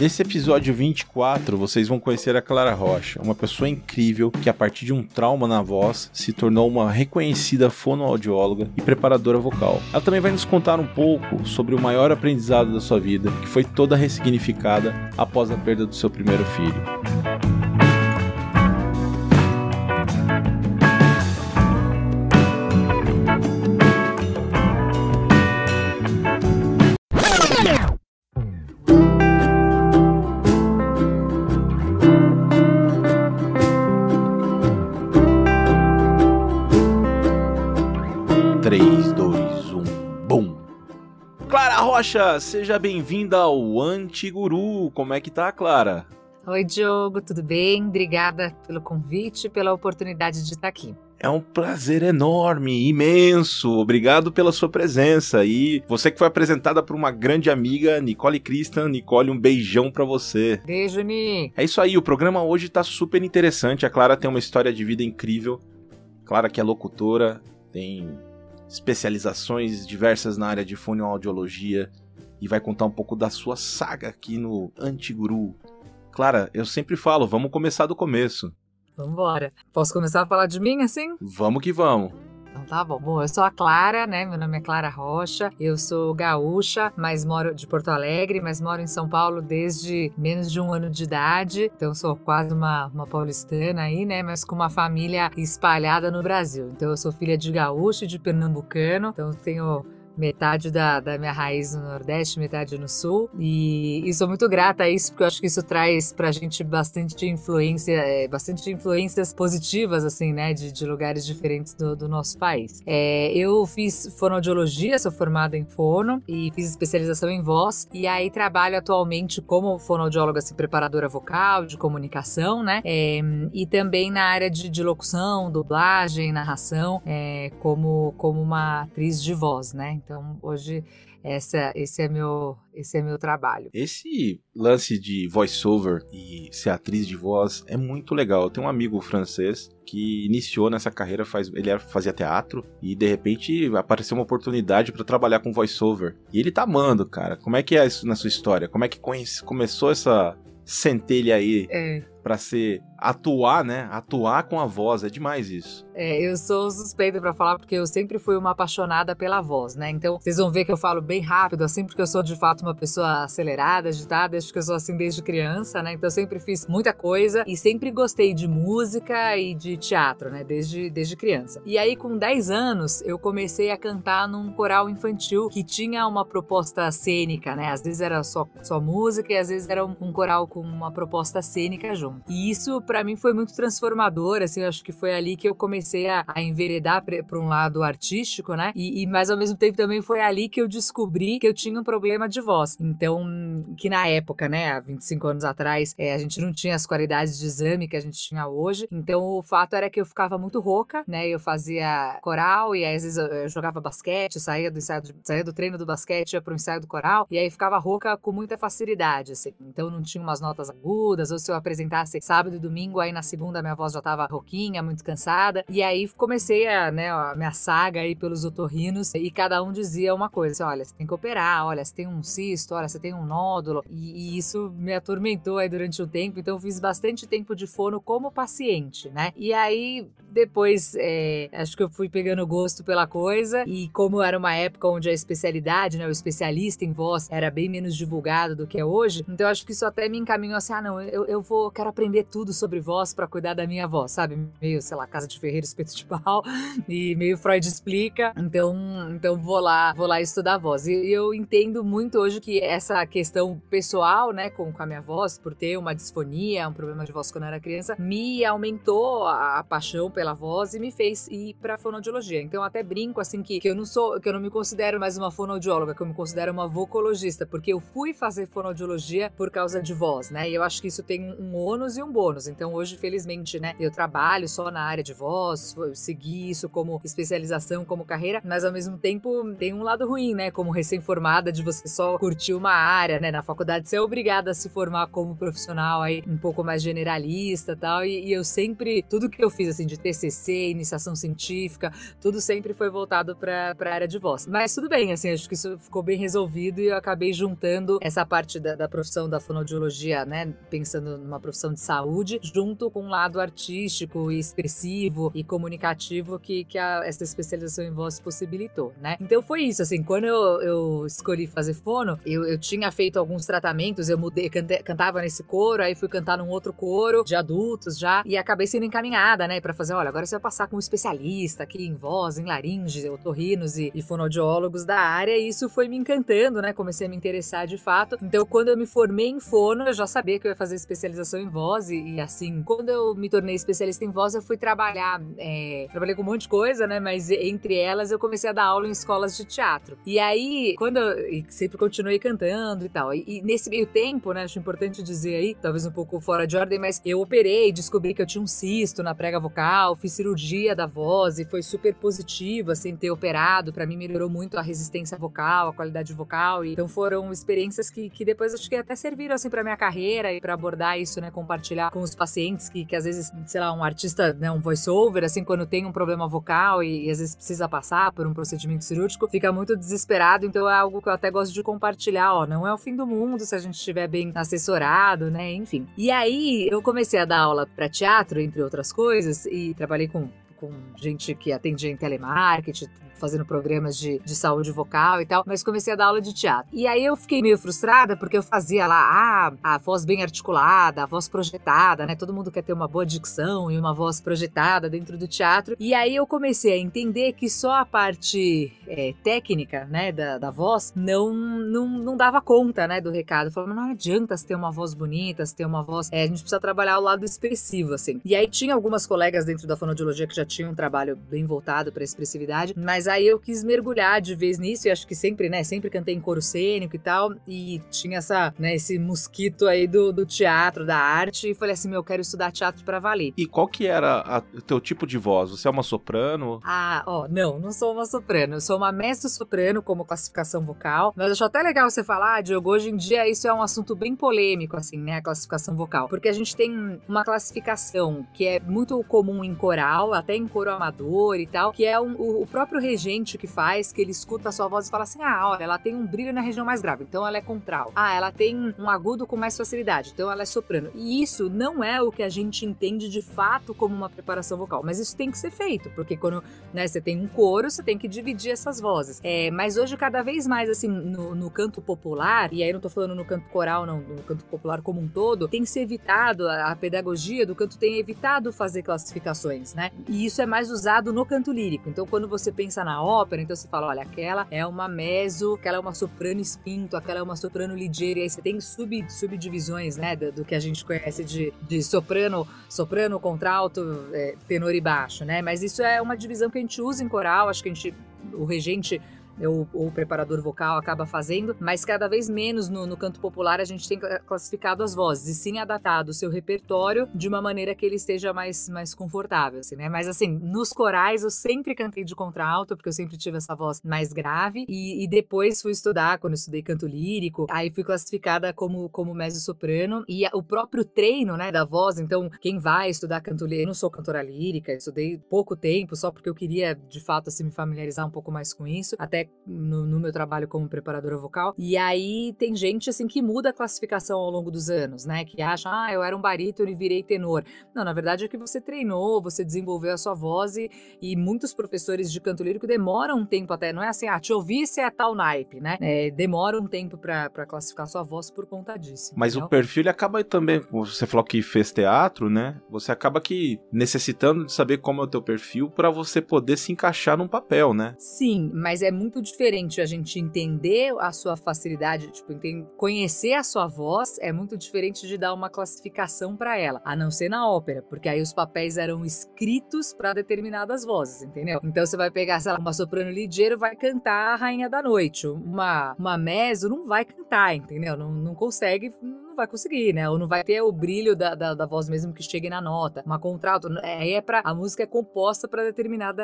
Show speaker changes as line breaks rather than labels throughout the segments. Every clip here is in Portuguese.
Nesse episódio 24, vocês vão conhecer a Clara Rocha, uma pessoa incrível que, a partir de um trauma na voz, se tornou uma reconhecida fonoaudióloga e preparadora vocal. Ela também vai nos contar um pouco sobre o maior aprendizado da sua vida, que foi toda ressignificada após a perda do seu primeiro filho. Rocha, seja bem-vinda ao Antiguru. Como é que tá, Clara?
Oi, Diogo, tudo bem? Obrigada pelo convite e pela oportunidade de estar aqui.
É um prazer enorme, imenso. Obrigado pela sua presença. E você que foi apresentada por uma grande amiga, Nicole Christian. Nicole, um beijão para você.
Beijo, Ni.
É isso aí, o programa hoje tá super interessante. A Clara tem uma história de vida incrível. Clara que é locutora, tem especializações diversas na área de fonoaudiologia e vai contar um pouco da sua saga aqui no Antiguru. Clara, eu sempre falo, vamos começar do começo.
Vambora. Posso começar a falar de mim assim?
Vamos que vamos.
Então tá bom. Bom, eu sou a Clara, né? Meu nome é Clara Rocha. Eu sou gaúcha, mas moro de Porto Alegre, mas moro em São Paulo desde menos de um ano de idade. Então sou quase uma, uma paulistana aí, né? Mas com uma família espalhada no Brasil. Então eu sou filha de gaúcho e de pernambucano. Então tenho metade da, da minha raiz no Nordeste, metade no Sul. E, e sou muito grata a isso, porque eu acho que isso traz pra gente bastante influência, é, bastante influências positivas, assim, né, de, de lugares diferentes do, do nosso país. É, eu fiz fonoaudiologia, sou formada em fono e fiz especialização em voz. E aí trabalho atualmente como fonoaudióloga, assim, preparadora vocal, de comunicação, né? É, e também na área de, de locução, dublagem, narração, é, como, como uma atriz de voz, né? Então, hoje essa, esse é meu esse é meu trabalho.
Esse lance de voiceover e ser atriz de voz é muito legal. Eu tenho um amigo francês que iniciou nessa carreira faz ele fazia teatro e de repente apareceu uma oportunidade para trabalhar com voiceover. E ele tá amando, cara. Como é que é isso na sua história? Como é que começou essa centelha aí é. Para ser atuar, né? Atuar com a voz, é demais isso.
É, eu sou suspeita para falar porque eu sempre fui uma apaixonada pela voz, né? Então, vocês vão ver que eu falo bem rápido, assim, porque eu sou de fato uma pessoa acelerada, agitada, acho que eu sou assim desde criança, né? Então, eu sempre fiz muita coisa e sempre gostei de música e de teatro, né? Desde, desde criança. E aí, com 10 anos, eu comecei a cantar num coral infantil que tinha uma proposta cênica, né? Às vezes era só, só música e às vezes era um, um coral com uma proposta cênica junto. E isso para mim foi muito transformador, assim, eu acho que foi ali que eu comecei a, a enveredar para um lado artístico, né? E, e, mas ao mesmo tempo também foi ali que eu descobri que eu tinha um problema de voz. Então, que na época, né, há 25 anos atrás, é, a gente não tinha as qualidades de exame que a gente tinha hoje. Então, o fato era que eu ficava muito rouca, né? Eu fazia coral e às vezes eu jogava basquete, saía do ensaio, saía do treino do basquete, ia pro ensaio do coral e aí ficava rouca com muita facilidade, assim. Então, não tinha umas notas agudas, ou se eu apresentasse sábado e domingo, aí na segunda minha voz já tava rouquinha, muito cansada. E aí comecei a, né, a minha saga aí pelos otorrinos e cada um dizia uma coisa, assim, olha, você tem que operar, olha, você tem um cisto, olha, você tem um nódulo. E, e isso me atormentou aí durante um tempo, então eu fiz bastante tempo de fono como paciente, né? E aí depois é, acho que eu fui pegando gosto pela coisa e como era uma época onde a especialidade, né, o especialista em voz era bem menos divulgado do que é hoje, então acho que isso até me encaminhou assim, ah não, eu, eu vou, quero aprender tudo sobre voz para cuidar da minha voz, sabe? Meio, sei lá, casa de ferreiro, espeto de pau, e meio Freud explica. Então, então vou lá, vou lá estudar voz. E eu entendo muito hoje que essa questão pessoal, né, com, com a minha voz, por ter uma disfonia, um problema de voz quando eu era criança, me aumentou a, a paixão pela voz e me fez ir para fonoaudiologia. Então, até brinco assim que, que eu não sou, que eu não me considero mais uma fonoaudióloga, que eu me considero uma vocologista, porque eu fui fazer fonoaudiologia por causa de voz, né? E eu acho que isso tem um ônus e um bônus. Então, hoje, felizmente, né, eu trabalho só na área de voz, segui isso como especialização, como carreira, mas ao mesmo tempo tem um lado ruim, né, como recém-formada de você só curtir uma área, né, na faculdade você é obrigada a se formar como profissional aí um pouco mais generalista tal, e, e eu sempre, tudo que eu fiz, assim, de TCC, iniciação científica, tudo sempre foi voltado para a área de voz. Mas tudo bem, assim, acho que isso ficou bem resolvido e eu acabei juntando essa parte da, da profissão da fonoaudiologia, né, pensando numa profissão de saúde, junto com um lado artístico e expressivo e comunicativo que, que a, essa especialização em voz possibilitou, né? Então foi isso, assim, quando eu, eu escolhi fazer fono, eu, eu tinha feito alguns tratamentos, eu mudei, cante, cantava nesse coro, aí fui cantar num outro coro de adultos já, e acabei sendo encaminhada, né, para fazer, olha, agora você vai passar com um especialista aqui em voz, em laringe, otorrinos e, e fonoaudiólogos da área, e isso foi me encantando, né, comecei a me interessar de fato. Então, quando eu me formei em fono, eu já sabia que eu ia fazer especialização em voz, e, e assim, quando eu me tornei especialista em voz, eu fui trabalhar, é, trabalhei com um monte de coisa, né, mas entre elas eu comecei a dar aula em escolas de teatro. E aí, quando eu sempre continuei cantando e tal, e, e nesse meio tempo, né, acho importante dizer aí, talvez um pouco fora de ordem, mas eu operei, descobri que eu tinha um cisto na prega vocal, fiz cirurgia da voz e foi super positivo, assim, ter operado. Para mim melhorou muito a resistência vocal, a qualidade vocal. E, então foram experiências que, que depois acho que até serviram, assim, pra minha carreira e para abordar isso, né, compartilhar com os pacientes que, que às vezes, sei lá, um artista, né, um voice-over, assim, quando tem um problema vocal e, e às vezes precisa passar por um procedimento cirúrgico, fica muito desesperado. Então é algo que eu até gosto de compartilhar, ó, não é o fim do mundo se a gente estiver bem assessorado, né, enfim. E aí eu comecei a dar aula para teatro, entre outras coisas, e trabalhei com com gente que atendia em telemarketing, fazendo programas de, de saúde vocal e tal, mas comecei a dar aula de teatro. E aí eu fiquei meio frustrada porque eu fazia lá ah, a voz bem articulada, a voz projetada, né? Todo mundo quer ter uma boa dicção e uma voz projetada dentro do teatro. E aí eu comecei a entender que só a parte é, técnica, né, da, da voz não, não, não dava conta, né, do recado. Eu falava, não adianta ter uma voz bonita, ter uma voz. É, a gente precisa trabalhar o lado expressivo, assim. E aí tinha algumas colegas dentro da fonoaudiologia que já tinham um trabalho bem voltado para expressividade, mas aí eu quis mergulhar de vez nisso e acho que sempre, né, sempre cantei em coro cênico e tal, e tinha essa, né, esse mosquito aí do, do teatro, da arte, e falei assim, meu, eu quero estudar teatro para valer.
E qual que era o teu tipo de voz? Você é uma soprano?
Ah, ó, não, não sou uma soprano, eu sou uma mestre-soprano como classificação vocal, mas acho até legal você falar, Diogo, hoje em dia isso é um assunto bem polêmico, assim, né, a classificação vocal, porque a gente tem uma classificação que é muito comum em coral, até em coro amador e tal, que é um, o, o próprio regente que faz, que ele escuta a sua voz e fala assim: ah, olha, ela tem um brilho na região mais grave, então ela é contral. Ah, ela tem um agudo com mais facilidade, então ela é soprano. E isso não é o que a gente entende de fato como uma preparação vocal, mas isso tem que ser feito, porque quando né, você tem um coro, você tem que dividir essas vozes. É, mas hoje, cada vez mais, assim, no, no canto popular, e aí não tô falando no canto coral, não, no canto popular como um todo, tem se evitado, a, a pedagogia do canto tem evitado fazer classificações, né? E isso é mais usado no canto lírico. Então, quando você pensa na ópera, então você fala, olha, aquela é uma mezzo, aquela é uma soprano espinto, aquela é uma soprano ligeira, e aí você tem sub, subdivisões, né, do, do que a gente conhece de, de soprano, soprano, contralto, é, tenor e baixo, né? Mas isso é uma divisão que a gente usa em coral, acho que a gente, o regente ou, o preparador vocal acaba fazendo, mas cada vez menos no, no, canto popular a gente tem classificado as vozes e sim adaptado o seu repertório de uma maneira que ele esteja mais, mais confortável, assim, né? Mas assim, nos corais eu sempre cantei de contralto, porque eu sempre tive essa voz mais grave e, e depois fui estudar, quando estudei canto lírico, aí fui classificada como, como mezzo-soprano e o próprio treino, né, da voz, então quem vai estudar canto lírico, eu não sou cantora lírica, estudei pouco tempo só porque eu queria de fato assim me familiarizar um pouco mais com isso, até no, no, meu trabalho como preparadora vocal. E aí tem gente assim que muda a classificação ao longo dos anos, né? Que acha, ah, eu era um barítono e virei tenor. Não, na verdade é que você treinou, você desenvolveu a sua voz e, e muitos professores de canto lírico demoram um tempo até, não é assim, ah, te ouvi se é tal naipe, né? É, demora um tempo para classificar sua voz por conta disso.
Mas entendeu? o perfil ele acaba também, você falou que fez teatro, né? Você acaba que necessitando de saber como é o teu perfil para você poder se encaixar num papel, né?
Sim, mas é muito diferente a gente entender a sua facilidade, tipo, conhecer a sua voz é muito diferente de dar uma classificação para ela, a não ser na ópera, porque aí os papéis eram escritos para determinadas vozes, entendeu? Então você vai pegar, sei lá, uma soprano ligeiro vai cantar a Rainha da Noite, uma, uma mezzo não vai cantar, entendeu? Não, não consegue, vai conseguir, né? Ou não vai ter o brilho da, da, da voz mesmo que chegue na nota. Uma contralto, aí é para a música é composta para determinada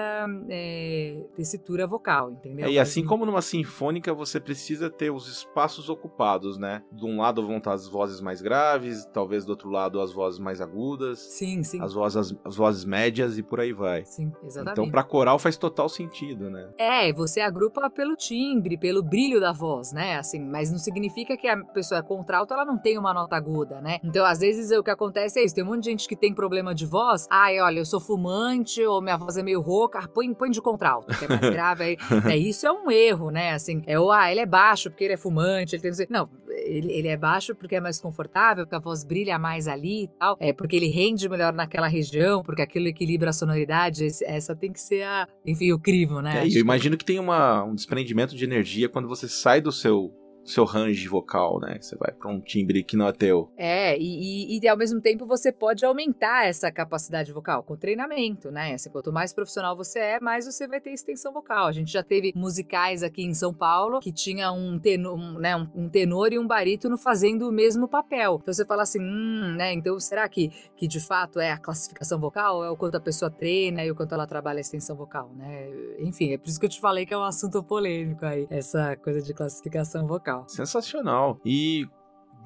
é, tessitura vocal, entendeu?
É, e assim como numa sinfônica, você precisa ter os espaços ocupados, né? De um lado vão estar as vozes mais graves, talvez do outro lado as vozes mais agudas.
Sim, sim.
As vozes, as, as vozes médias e por aí vai.
Sim, exatamente.
Então, para coral faz total sentido, né?
É, você agrupa pelo timbre, pelo brilho da voz, né? Assim, mas não significa que a pessoa é contralto, ela não tem uma nota aguda, né? Então, às vezes, o que acontece é isso. Tem um monte de gente que tem problema de voz. Ai, olha, eu sou fumante, ou minha voz é meio rouca. Põe, põe de contralto, que é mais grave. Aí, é, isso é um erro, né? Assim, é o, ah, ele é baixo porque ele é fumante, ele tem... Não, ele, ele é baixo porque é mais confortável, porque a voz brilha mais ali e tal. É porque ele rende melhor naquela região, porque aquilo equilibra a sonoridade. Essa tem que ser a, enfim, o crivo, né?
É, eu imagino que tem uma, um desprendimento de energia quando você sai do seu seu range vocal, né? Você vai para um timbre que não é teu.
É, e, e, e, ao mesmo tempo você pode aumentar essa capacidade vocal com treinamento, né? Assim, quanto mais profissional você é, mais você vai ter extensão vocal. A gente já teve musicais aqui em São Paulo que tinha um tenor, um, né, um, tenor e um barítono fazendo o mesmo papel. Então você fala assim, hum, né? Então será que, que de fato é a classificação vocal? É o quanto a pessoa treina e o quanto ela trabalha a extensão vocal, né? Enfim, é por isso que eu te falei que é um assunto polêmico aí, essa coisa de classificação vocal
legal. Sensacional. E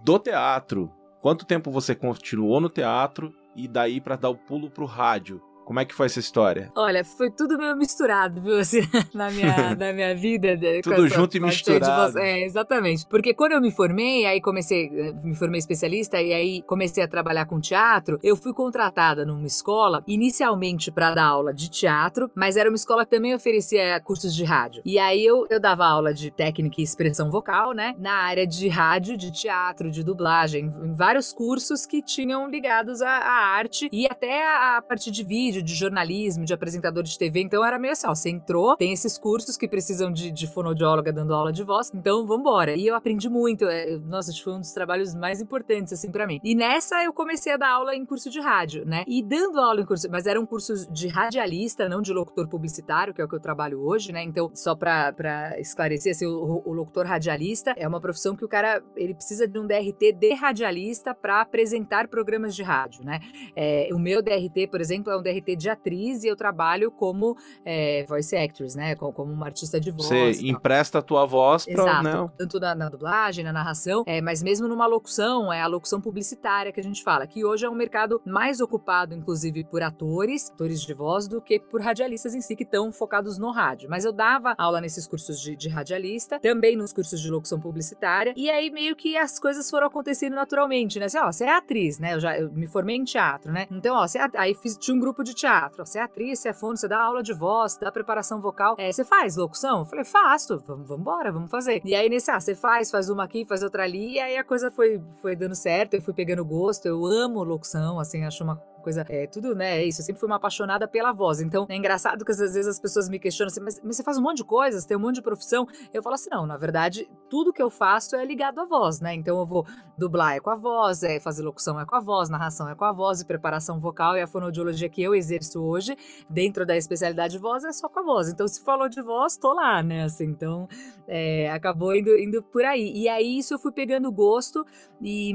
do teatro, quanto tempo você continuou no teatro e daí para dar o pulo pro rádio? Como é que foi essa história?
Olha, foi tudo meio misturado, viu? Assim, na, minha, na minha vida.
tudo junto e misturado.
É, exatamente. Porque quando eu me formei, aí comecei, eh, me formei especialista e aí comecei a trabalhar com teatro, eu fui contratada numa escola, inicialmente para dar aula de teatro, mas era uma escola que também oferecia cursos de rádio. E aí eu, eu dava aula de técnica e expressão vocal, né? Na área de rádio, de teatro, de dublagem, em vários cursos que tinham ligados à, à arte e até a, a parte de vídeo de jornalismo, de apresentador de TV. Então era meio assim: ó, você entrou, tem esses cursos que precisam de, de fonoaudióloga dando aula de voz, então vambora. E eu aprendi muito. É, nossa, foi um dos trabalhos mais importantes, assim, para mim. E nessa eu comecei a dar aula em curso de rádio, né? E dando aula em curso, mas era um curso de radialista, não de locutor publicitário, que é o que eu trabalho hoje, né? Então, só pra, pra esclarecer, assim, o, o locutor radialista é uma profissão que o cara, ele precisa de um DRT de radialista para apresentar programas de rádio, né? É, o meu DRT, por exemplo, é um DRT de atriz e eu trabalho como é, voice actress, né? Como, como, uma artista de voz.
Você empresta a tua voz
para Exato,
né?
tanto na, na, dublagem, na narração, é, mas mesmo numa locução, é a locução publicitária que a gente fala, que hoje é um mercado mais ocupado, inclusive, por atores, atores de voz, do que por radialistas em si, que estão focados no rádio. Mas eu dava aula nesses cursos de, de radialista, também nos cursos de locução publicitária, e aí meio que as coisas foram acontecendo naturalmente, né? Assim, ó, você é atriz, né? Eu já eu me formei em teatro, né? Então, ó, você é, aí fiz, tinha um grupo de teatro. Você é atriz, você é fono, você dá aula de voz, dá preparação vocal. É, você faz locução? Eu falei, faço. Vamos embora, vamos fazer. E aí, nesse, ah, você faz, faz uma aqui, faz outra ali. E aí a coisa foi, foi dando certo, eu fui pegando gosto. Eu amo locução, assim, acho uma coisa. É tudo, né? É isso. Eu sempre fui uma apaixonada pela voz. Então é engraçado que às vezes as pessoas me questionam assim, mas, mas, você faz um monte de coisas, tem um monte de profissão. Eu falo assim, não, na verdade, tudo que eu faço é ligado à voz, né? Então eu vou dublar é com a voz, é fazer locução é com a voz, narração é com a voz, e preparação vocal e a fonoaudiologia que eu exerço hoje, dentro da especialidade de voz, é só com a voz. Então, se falou de voz, tô lá, né? Assim, então, é, acabou indo, indo por aí. E aí, isso eu fui pegando gosto e.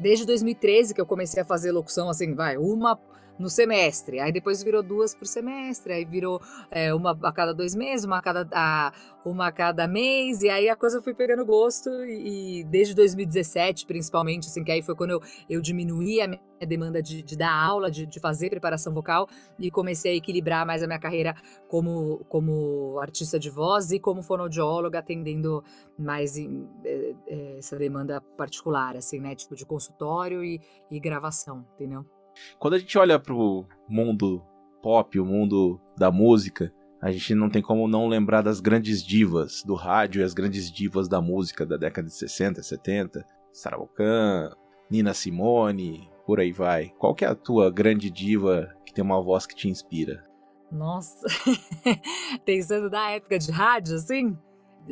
Desde 2013 que eu comecei a fazer locução, assim, vai, uma no semestre. Aí depois virou duas por semestre, aí virou é, uma a cada dois meses, uma a cada, a, uma a cada mês, e aí a coisa foi pegando gosto, e, e, desde 2017, principalmente, assim, que aí foi quando eu, eu diminuí a minha demanda de, de dar aula, de, de, fazer preparação vocal, e comecei a equilibrar mais a minha carreira como, como artista de voz e como fonoaudióloga, atendendo mais em, é, é, essa demanda particular, assim, né, tipo de consultório e, e gravação, entendeu?
Quando a gente olha pro mundo pop, o mundo da música, a gente não tem como não lembrar das grandes divas do rádio e as grandes divas da música da década de 60, 70, Sarah Vaughan, Nina Simone, por aí vai. Qual que é a tua grande diva que tem uma voz que te inspira?
Nossa, pensando na época de rádio, assim,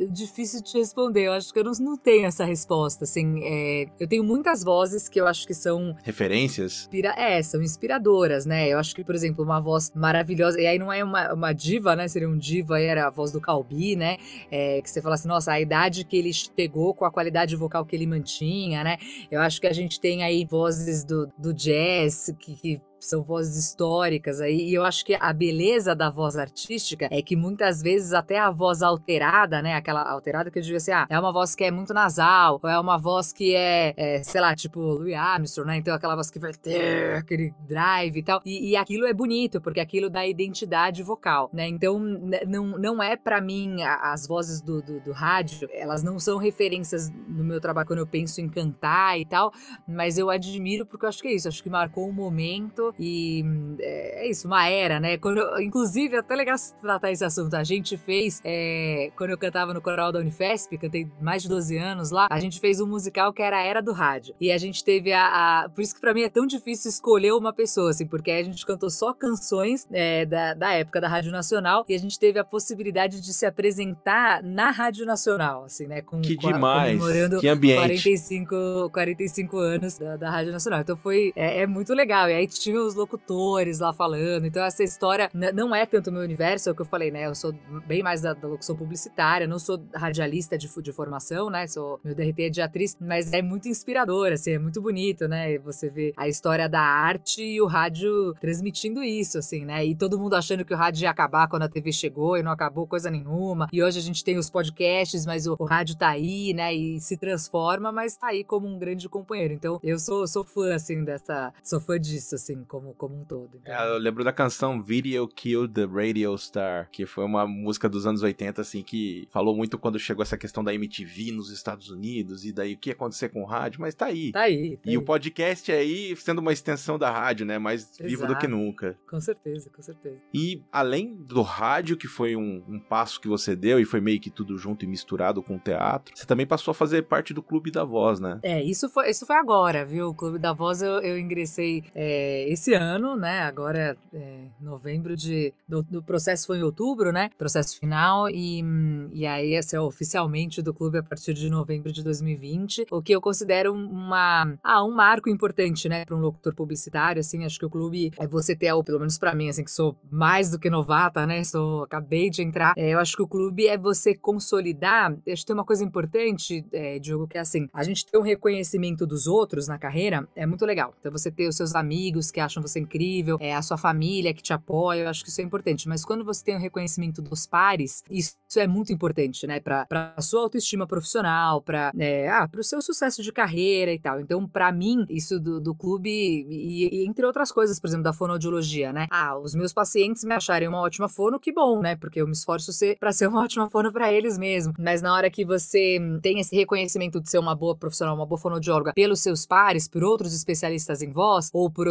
difícil de responder. Eu acho que eu não, não tenho essa resposta. Assim, é, eu tenho muitas vozes que eu acho que são.
Referências?
Inspira é, são inspiradoras, né? Eu acho que, por exemplo, uma voz maravilhosa. E aí não é uma, uma diva, né? Seria um diva, era a voz do Calbi, né? É, que você fala assim, nossa, a idade que ele chegou com a qualidade vocal que ele mantinha, né? Eu acho que a gente tem aí vozes do, do jazz que, que são vozes históricas aí, e eu acho que a beleza da voz artística é que muitas vezes até a voz alterada, né, aquela alterada que eu digo assim, ah, é uma voz que é muito nasal, ou é uma voz que é, é sei lá, tipo Louis Armstrong, né, então aquela voz que vai ter aquele drive e tal, e, e aquilo é bonito, porque aquilo dá identidade vocal, né, então não, não é para mim as vozes do, do, do rádio, elas não são referências no meu trabalho quando eu penso em cantar e tal, mas eu admiro porque eu acho que é isso, acho que marcou um momento e é, é isso, uma era, né? Quando, inclusive, é até legal tratar esse assunto. A gente fez, é, quando eu cantava no coral da Unifesp, cantei mais de 12 anos lá, a gente fez um musical que era a Era do Rádio. E a gente teve a. a por isso que pra mim é tão difícil escolher uma pessoa, assim, porque a gente cantou só canções é, da, da época da Rádio Nacional e a gente teve a possibilidade de se apresentar na Rádio Nacional, assim, né?
Com, que com demais! comemorando que ambiente!
45, 45 anos da, da Rádio Nacional. Então foi. É, é muito legal. E aí os locutores lá falando. Então, essa história não é tanto o meu universo, é o que eu falei, né? Eu sou bem mais da, da locução publicitária, não sou radialista de, de formação, né? Sou, meu DRT é de atriz, mas é muito inspirador, assim, é muito bonito, né? Você vê a história da arte e o rádio transmitindo isso, assim, né? E todo mundo achando que o rádio ia acabar quando a TV chegou e não acabou coisa nenhuma. E hoje a gente tem os podcasts, mas o, o rádio tá aí, né? E se transforma, mas tá aí como um grande companheiro. Então, eu sou, sou fã, assim, dessa. Sou fã disso, assim, como, como um todo. Então...
É, eu lembro da canção Video Killed the Radio Star, que foi uma música dos anos 80, assim, que falou muito quando chegou essa questão da MTV nos Estados Unidos, e daí o que ia acontecer com o rádio, mas tá aí.
Tá aí. Tá
e
aí.
o podcast é aí sendo uma extensão da rádio, né? Mais Exato. vivo do que nunca.
Com certeza, com certeza.
E além do rádio, que foi um, um passo que você deu e foi meio que tudo junto e misturado com o teatro, você também passou a fazer parte do Clube da Voz, né?
É, isso foi, isso foi agora, viu? O Clube da Voz eu, eu ingressei é, esse ano né? Agora é novembro de. Do, do, processo foi em outubro, né? Processo final. E, e aí, esse é oficialmente do clube a partir de novembro de 2020. O que eu considero uma. Ah, um marco importante, né? Para um locutor publicitário, assim. Acho que o clube é você ter, ou pelo menos para mim, assim, que sou mais do que novata, né? Sou, acabei de entrar. É, eu acho que o clube é você consolidar. Acho que tem uma coisa importante, é, Diogo, que é assim: a gente ter um reconhecimento dos outros na carreira é muito legal. Então, você ter os seus amigos que acham você incrível, é a sua família que te apoia, eu acho que isso é importante. Mas quando você tem o reconhecimento dos pares, isso é muito importante, né? Para a sua autoestima profissional, para é, ah, o seu sucesso de carreira e tal. Então, para mim, isso do, do clube, e, e, entre outras coisas, por exemplo, da fonoaudiologia, né? Ah, os meus pacientes me acharem uma ótima fono, que bom, né? Porque eu me esforço para ser uma ótima fono para eles mesmo. Mas na hora que você tem esse reconhecimento de ser uma boa profissional, uma boa fonoaudióloga pelos seus pares, por outros especialistas em voz, ou por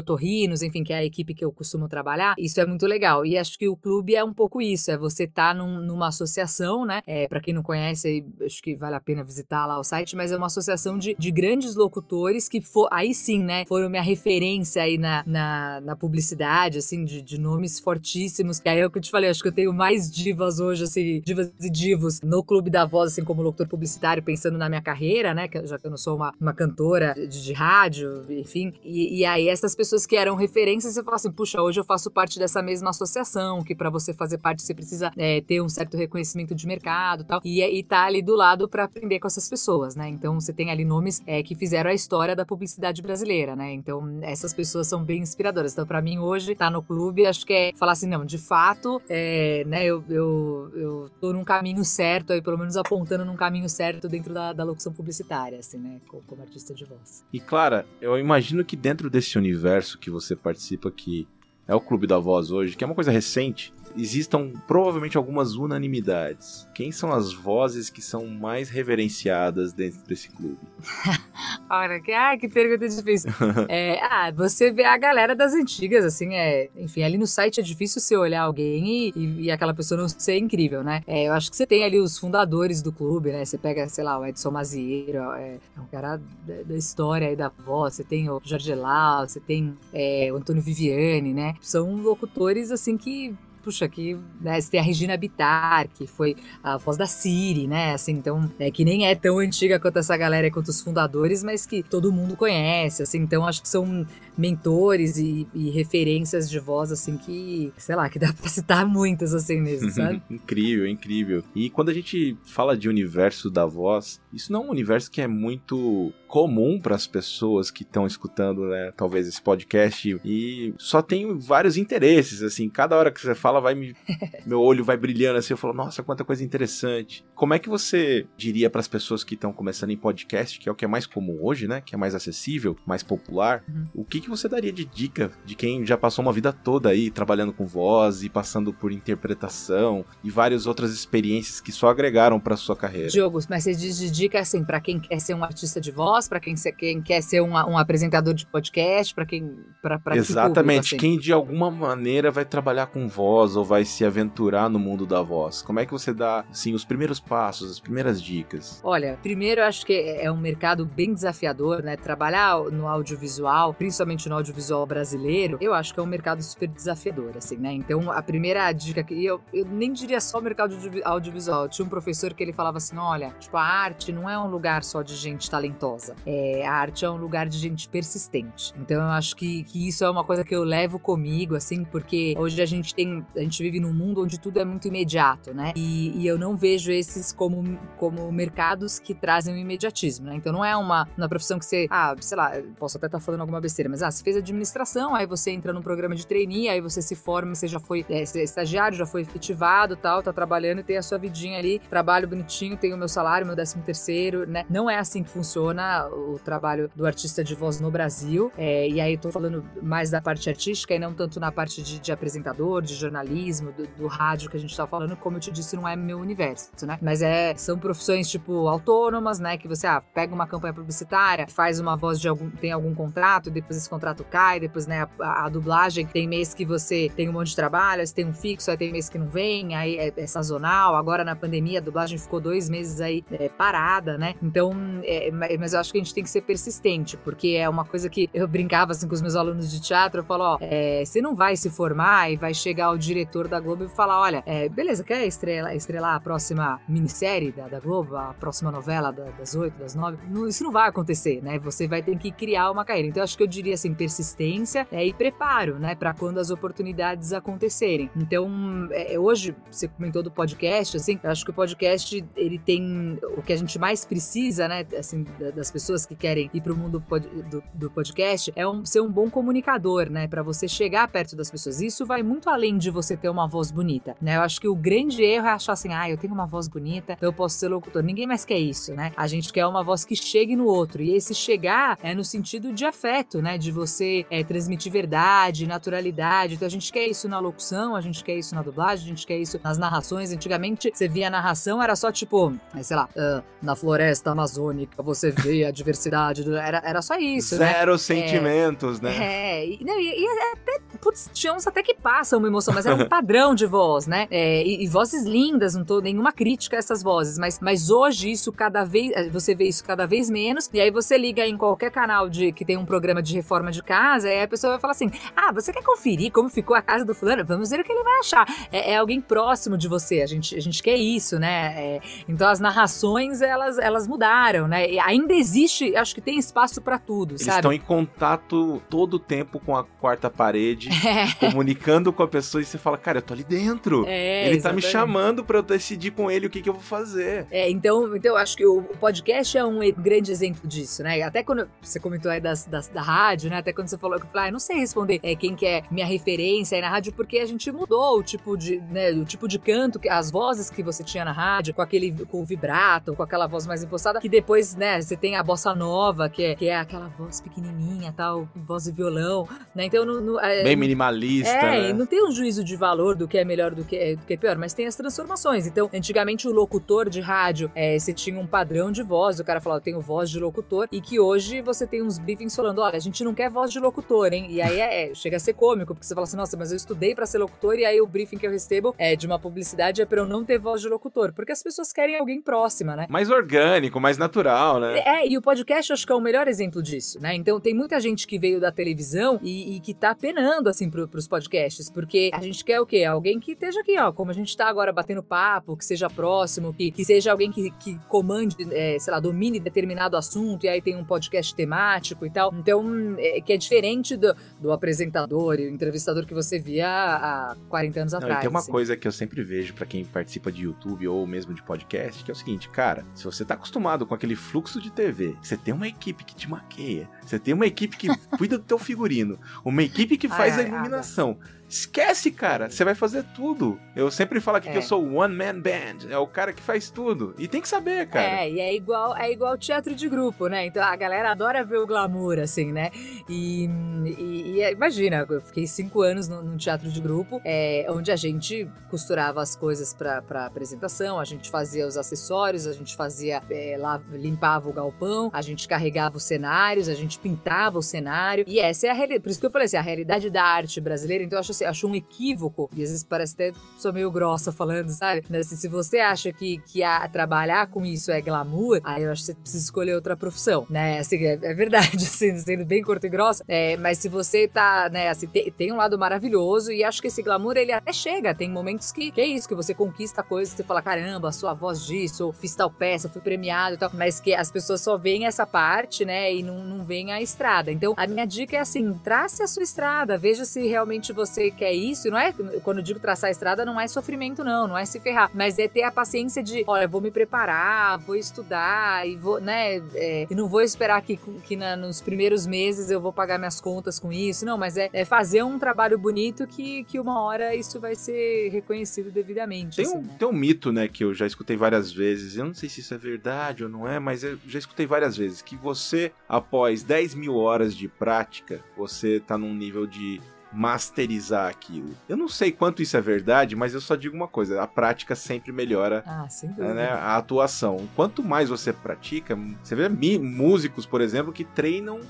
enfim, que é a equipe que eu costumo trabalhar, isso é muito legal. E acho que o clube é um pouco isso, é você estar tá num, numa associação, né? É, para quem não conhece, acho que vale a pena visitar lá o site, mas é uma associação de, de grandes locutores que for, aí sim, né, foram minha referência aí na, na, na publicidade, assim, de, de, nomes fortíssimos. Que aí é o que eu te falei, acho que eu tenho mais divas hoje, assim, divas e divos no clube da voz, assim, como locutor publicitário, pensando na minha carreira, né? Já que eu não sou uma, uma cantora de, de rádio, enfim. E, e aí essas pessoas que eram referências você fala assim, puxa, hoje eu faço parte dessa mesma associação, que para você fazer parte você precisa é, ter um certo reconhecimento de mercado tal, e tal, e tá ali do lado para aprender com essas pessoas, né? Então você tem ali nomes é, que fizeram a história da publicidade brasileira, né? Então essas pessoas são bem inspiradoras. Então para mim hoje tá no clube, acho que é falar assim, não, de fato, é, né, eu, eu, eu tô num caminho certo, aí pelo menos apontando num caminho certo dentro da, da locução publicitária, assim, né, como, como artista de voz.
E Clara, eu imagino que dentro desse universo que você participa, que é o Clube da Voz hoje, que é uma coisa recente, existam provavelmente algumas unanimidades. Quem são as vozes que são mais reverenciadas dentro desse clube?
Olha, que, ah, que pergunta difícil. é, ah, você vê a galera das antigas, assim, é. Enfim, ali no site é difícil você olhar alguém e, e aquela pessoa não ser incrível, né? É, eu acho que você tem ali os fundadores do clube, né? Você pega, sei lá, o Edson Mazieiro, é, é um cara da, da, história aí da voz, você tem o Jorge Lau, você tem é, o Antônio Viviane, né? São locutores, assim, que puxa, aqui, né, você tem a Regina Bittar, que foi a voz da Siri, né? Assim, então, é que nem é tão antiga quanto essa galera, quanto os fundadores, mas que todo mundo conhece, assim. Então, acho que são mentores e, e referências de voz, assim, que, sei lá, que dá pra citar muitas, assim, mesmo, sabe?
incrível, incrível. E quando a gente fala de universo da voz, isso não é um universo que é muito comum para as pessoas que estão escutando, né, talvez esse podcast e só tem vários interesses, assim, cada hora que você fala vai me meu olho vai brilhando assim, eu falo, nossa, quanta coisa interessante. Como é que você diria para as pessoas que estão começando em podcast, que é o que é mais comum hoje, né, que é mais acessível, mais popular, uhum. o que que você daria de dica de quem já passou uma vida toda aí trabalhando com voz e passando por interpretação e várias outras experiências que só agregaram para sua carreira?
Diogo, mas você diz de dica assim para quem quer ser um artista de voz voz, para quem, quem, quer ser um, um, apresentador de podcast, para quem. Pra, pra
Exatamente,
que público, assim?
quem de alguma maneira vai trabalhar com voz ou vai se aventurar no mundo da voz. Como é que você dá, assim, os primeiros passos, as primeiras dicas?
Olha, primeiro eu acho que é um mercado bem desafiador, né? Trabalhar no audiovisual, principalmente no audiovisual brasileiro, eu acho que é um mercado super desafiador, assim, né? Então, a primeira dica que eu, eu nem diria só o mercado audiovisual. Tinha um professor que ele falava assim: olha, tipo, a arte não é um lugar só de gente talentosa. É, a arte é um lugar de gente persistente. Então eu acho que, que isso é uma coisa que eu levo comigo, assim, porque hoje a gente tem. A gente vive num mundo onde tudo é muito imediato, né? E, e eu não vejo esses como, como mercados que trazem o imediatismo, né? Então não é uma, uma profissão que você. Ah, sei lá, posso até estar tá falando alguma besteira, mas ah, você fez administração, aí você entra num programa de trainee, aí você se forma, você já foi é, é estagiário, já foi efetivado tal, tá trabalhando e tem a sua vidinha ali, trabalho bonitinho, tenho o meu salário, meu décimo terceiro, né? Não é assim que funciona o trabalho do artista de voz no Brasil. É, e aí eu tô falando mais da parte artística e não tanto na parte de, de apresentador, de jornalismo, do, do, rádio que a gente tá falando. Como eu te disse, não é meu universo, né? Mas é, são profissões, tipo, autônomas, né? Que você ah, pega uma campanha publicitária, faz uma voz de algum. tem algum contrato, depois esse contrato cai, depois, né, a, a dublagem tem mês que você tem um monte de trabalho, você tem um fixo, aí tem mês que não vem, aí é, é sazonal. Agora na pandemia a dublagem ficou dois meses aí é, parada, né? Então, é, mas eu acho que a gente tem que ser persistente, porque é uma coisa que eu brincava assim com os meus alunos de teatro, eu falo, ó, é, você não vai se formar e vai chegar o diretor da Globo e falar, olha, é, beleza, quer estrelar, estrelar a próxima minissérie da, da Globo, a próxima novela da, das oito, das nove? Isso não vai acontecer, né? Você vai ter que criar uma carreira. Então, acho que eu diria assim, persistência é, e preparo, né, para quando as oportunidades acontecerem. Então, é, hoje, você comentou do podcast, assim, eu acho que o podcast, ele tem o que a gente mais precisa, né, assim, das pessoas que querem ir para o mundo do, do, podcast é um, ser um bom comunicador, né? Para você chegar perto das pessoas. Isso vai muito além de você ter uma voz bonita, né? Eu acho que o grande erro é achar assim, ah, eu tenho uma voz bonita, então eu posso ser locutor. Ninguém mais quer isso, né? A gente quer uma voz que chegue no outro. E esse chegar é no sentido de afeto, né? De você é, transmitir verdade, naturalidade. Então a gente quer isso na locução, a gente quer isso na dublagem, a gente quer isso nas narrações. Antigamente, você via a narração, era só tipo, sei lá, uh, na floresta amazônica, você vê a diversidade, era, era só isso,
né? Zero
né?
sentimentos,
é,
né?
É, e, não, e, e até, putz, tinha uns até que passam uma emoção, mas era um padrão de voz, né? É, e, e, vozes lindas, não tô nenhuma crítica a essas vozes, mas, mas hoje isso cada vez, eh, você vê isso cada vez menos, e aí você liga em qualquer canal de que tem um programa de reforma de casa, e a pessoa vai falar assim, ah, você quer conferir como ficou a casa do fulano? Vamos ver o que ele vai achar. É, é alguém próximo de você, a gente, a gente quer isso, né? É, então as narrações, elas, elas mudaram, né? E ainda existe existe, acho que tem espaço para tudo,
Eles
sabe?
estão em contato todo o tempo com a quarta parede, é. comunicando com a pessoa e você fala, cara, eu tô ali dentro. É, ele exatamente. tá me chamando para eu decidir com ele o que, que eu vou fazer.
É, então, então eu acho que o podcast é um grande exemplo disso, né? Até quando você comentou aí das, das da rádio, né? Até quando você falou que eu falei, ah, eu não sei responder é, quem que é minha referência aí na rádio, porque a gente mudou o tipo de, né, o tipo de canto, as vozes que você tinha na rádio, com aquele com o vibrato, com aquela voz mais impostada, que depois, né, você tem a bossa nova, que é, que é aquela voz pequenininha, tal, voz de violão, né? Então,
é, bem minimalista.
É,
né?
não tem um juízo de valor do que é melhor do que é, do que é pior, mas tem as transformações. Então, antigamente o locutor de rádio, é, você tinha um padrão de voz, o cara falava, eu tenho voz de locutor, e que hoje você tem uns briefings falando, olha, a gente não quer voz de locutor, hein? E aí é, é chega a ser cômico, porque você fala assim, nossa, mas eu estudei para ser locutor, e aí o briefing que eu recebo é de uma publicidade é para eu não ter voz de locutor, porque as pessoas querem alguém próxima, né?
Mais orgânico, mais natural, né?
É, e o podcast acho que é o melhor exemplo disso, né? Então tem muita gente que veio da televisão e, e que tá penando, assim, pro, pros podcasts, porque a gente gente quer o quê? Alguém que esteja aqui, ó, como a gente tá agora batendo papo, que seja próximo, que, que seja alguém que, que comande, é, sei lá, domine determinado assunto e aí tem um podcast temático e tal. Então, é, que é diferente do, do apresentador e entrevistador que você via há 40 anos Não, atrás.
tem uma assim. coisa que eu sempre vejo para quem participa de YouTube ou mesmo de podcast, que é o seguinte, cara, se você tá acostumado com aquele fluxo de TV, você tem uma equipe que te maqueia, você tem uma equipe que cuida do teu figurino, uma equipe que faz ai, a iluminação. Ai, Esquece, cara. Você vai fazer tudo. Eu sempre falo aqui é. que eu sou one man band. É o cara que faz tudo. E tem que saber, cara.
É, e é igual, é igual teatro de grupo, né? Então a galera adora ver o glamour, assim, né? E, e, e imagina, eu fiquei cinco anos num teatro de grupo, é, onde a gente costurava as coisas pra, pra apresentação, a gente fazia os acessórios, a gente fazia é, lá, limpava o galpão, a gente carregava os cenários, a gente pintava o cenário. E essa é a realidade. Por isso que eu falei assim, a realidade da arte brasileira. Então eu acho você acha um equívoco, e às vezes parece até sou meio grossa falando, sabe? Mas assim, se você acha que, que a, trabalhar com isso é glamour, aí eu acho que você precisa escolher outra profissão, né? Assim, é, é verdade, assim, sendo bem curto e grossa. É, mas se você tá, né, assim, tem, tem, um lado maravilhoso e acho que esse glamour, ele até chega. Tem momentos que, que é isso, que você conquista coisas, você fala, caramba, sua voz disso, fiz tal peça, fui premiado e tal. Mas que as pessoas só veem essa parte, né, e não, não veem a estrada. Então, a minha dica é assim, trace a sua estrada, veja se realmente você quer isso, não é, quando eu digo traçar a estrada, não é sofrimento não, não é se ferrar, mas é ter a paciência de, olha, vou me preparar, vou estudar e vou, né, é, e não vou esperar que, que na, nos primeiros meses eu vou pagar minhas contas com isso, não, mas é, é, fazer um trabalho bonito que, que uma hora isso vai ser reconhecido devidamente.
Tem,
assim,
um,
né?
tem um mito, né, que eu já escutei várias vezes, eu não sei se isso é verdade ou não é, mas eu já escutei várias vezes, que você, após 10 mil horas de prática, você tá num nível de masterizar aquilo. Eu não sei quanto isso é verdade, mas eu só digo uma coisa: a prática sempre melhora
ah,
né, a atuação. Quanto mais você pratica, você vê músicos, por exemplo, que treinam,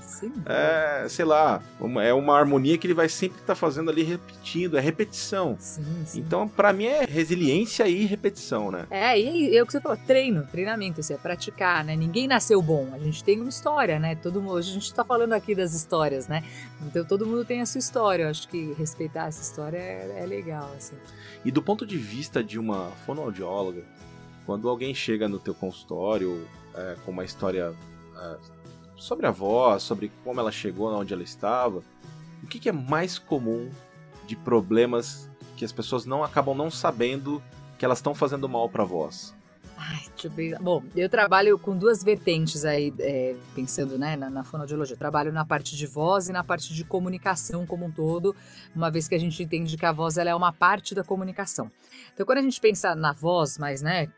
é, sei lá, uma, é uma harmonia que ele vai sempre estar tá fazendo ali repetindo, é repetição.
Sim, sim.
Então, para mim é resiliência e repetição, né?
É, e é o que você falou, treino, treinamento, assim, é praticar, né? Ninguém nasceu bom, a gente tem uma história, né? Todo mundo, hoje a gente tá falando aqui das histórias, né? Então todo mundo tem a sua história acho que respeitar essa história é, é legal, assim.
E do ponto de vista de uma fonoaudióloga, quando alguém chega no teu consultório é, com uma história é, sobre a voz, sobre como ela chegou onde ela estava, o que, que é mais comum de problemas que as pessoas não acabam não sabendo que elas estão fazendo mal para a voz?
Ai, deixa eu ver. Bom, eu trabalho com duas vertentes aí, é, pensando né, na, na fonoaudiologia. Eu trabalho na parte de voz e na parte de comunicação como um todo, uma vez que a gente entende que a voz ela é uma parte da comunicação. Então, quando a gente pensa na voz, mas né,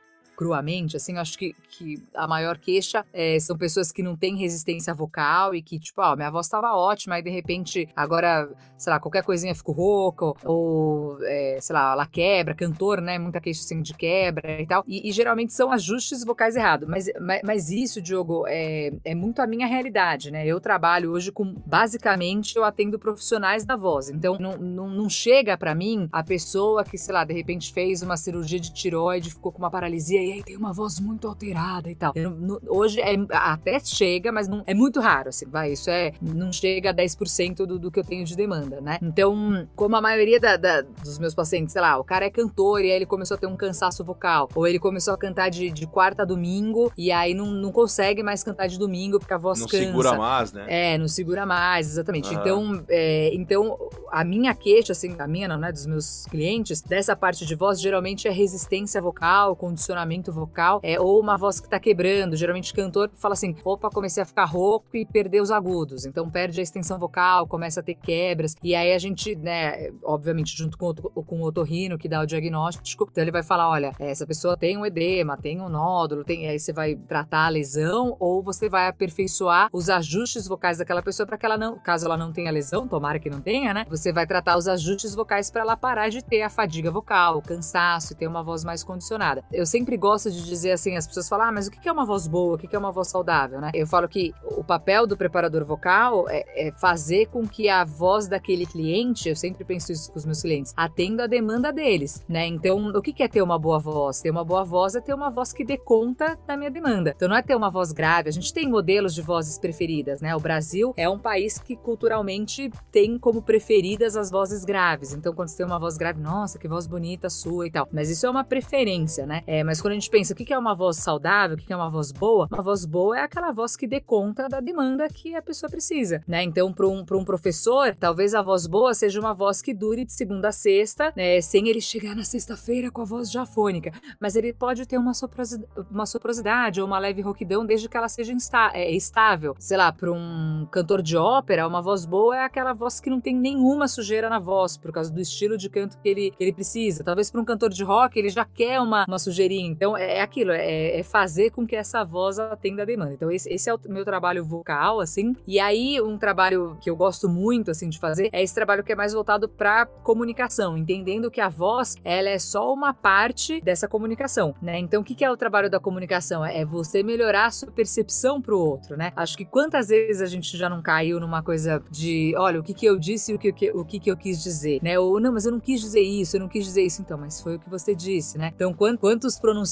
cruamente, assim, acho que, que a maior queixa é, são pessoas que não têm resistência vocal e que, tipo, ó, minha voz estava ótima e de repente agora, sei lá, qualquer coisinha ficou rouca ou, é, sei lá, ela quebra, cantor, né? Muita queixa assim de quebra e tal. E, e geralmente são ajustes vocais errados. Mas, mas, mas, isso, Diogo, é, é muito a minha realidade, né? Eu trabalho hoje com, basicamente, eu atendo profissionais da voz. Então, não, não, não chega para mim a pessoa que, sei lá, de repente fez uma cirurgia de tiroide, ficou com uma paralisia e aí tem uma voz muito alterada e tal. Eu, no, hoje é, até chega, mas não, é muito raro, assim, vai. Isso é, não chega a 10% do, do que eu tenho de demanda, né? Então, como a maioria da, da, dos meus pacientes, sei lá, o cara é cantor e aí ele começou a ter um cansaço vocal, ou ele começou a cantar de, de quarta a domingo e aí não, não consegue mais cantar de domingo porque a voz
não
cansa.
Não segura mais, né?
É, não segura mais, exatamente. Então, é, então, a minha queixa, assim, a minha não, né, dos meus clientes, dessa parte de voz, geralmente é resistência vocal, condicionamento vocal, é, ou uma voz que tá quebrando. Geralmente cantor fala assim: opa, comecei a ficar rouco e perder os agudos. Então perde a extensão vocal, começa a ter quebras. E aí a gente, né, obviamente, junto com o, com o otorrino que dá o diagnóstico, então ele vai falar: olha, essa pessoa tem um edema, tem um nódulo, tem. Aí você vai tratar a lesão ou você vai aperfeiçoar os ajustes vocais daquela pessoa para que ela não, caso ela não tenha lesão, tomara que não tenha, né? Você vai tratar os ajustes vocais para ela parar de ter a fadiga vocal, o cansaço e ter uma voz mais condicionada. Eu sempre gosto de dizer assim, as pessoas falam, ah, mas o que é uma voz boa? O que é uma voz saudável, né? Eu falo que o papel do preparador vocal é, é fazer com que a voz daquele cliente, eu sempre penso isso com os meus clientes, atenda a demanda deles, né? Então, o que é ter uma boa voz? Ter uma boa voz é ter uma voz que dê conta da minha demanda. Então, não é ter uma voz grave. A gente tem modelos de vozes preferidas, né? O Brasil é um país que culturalmente tem como preferidas as vozes graves. Então, quando você tem uma voz grave, nossa, que voz bonita sua e tal. Mas isso é uma preferência, né? É, mas quando a gente pensa o que é uma voz saudável, o que é uma voz boa, uma voz boa é aquela voz que dê conta da demanda que a pessoa precisa, né? Então, para um, um professor, talvez a voz boa seja uma voz que dure de segunda a sexta, né? Sem ele chegar na sexta-feira com a voz diafônica. Mas ele pode ter uma, soprosidade, uma soprosidade ou uma leve rouquidão desde que ela seja é, estável. Sei lá, para um cantor de ópera, uma voz boa é aquela voz que não tem nenhuma sujeira na voz, por causa do estilo de canto que ele, que ele precisa. Talvez para um cantor de rock, ele já quer uma, uma sujeirinha. Então, é, é aquilo, é, é, fazer com que essa voz atenda a demanda. Então, esse, esse é o meu trabalho vocal, assim. E aí, um trabalho que eu gosto muito, assim, de fazer é esse trabalho que é mais voltado para comunicação, entendendo que a voz, ela é só uma parte dessa comunicação, né? Então, o que, que é o trabalho da comunicação? É você melhorar a sua percepção pro outro, né? Acho que quantas vezes a gente já não caiu numa coisa de, olha, o que que eu disse e o que, o que que eu quis dizer, né? Ou, não, mas eu não quis dizer isso, eu não quis dizer isso, então, mas foi o que você disse, né? Então, quantos pronunciamentos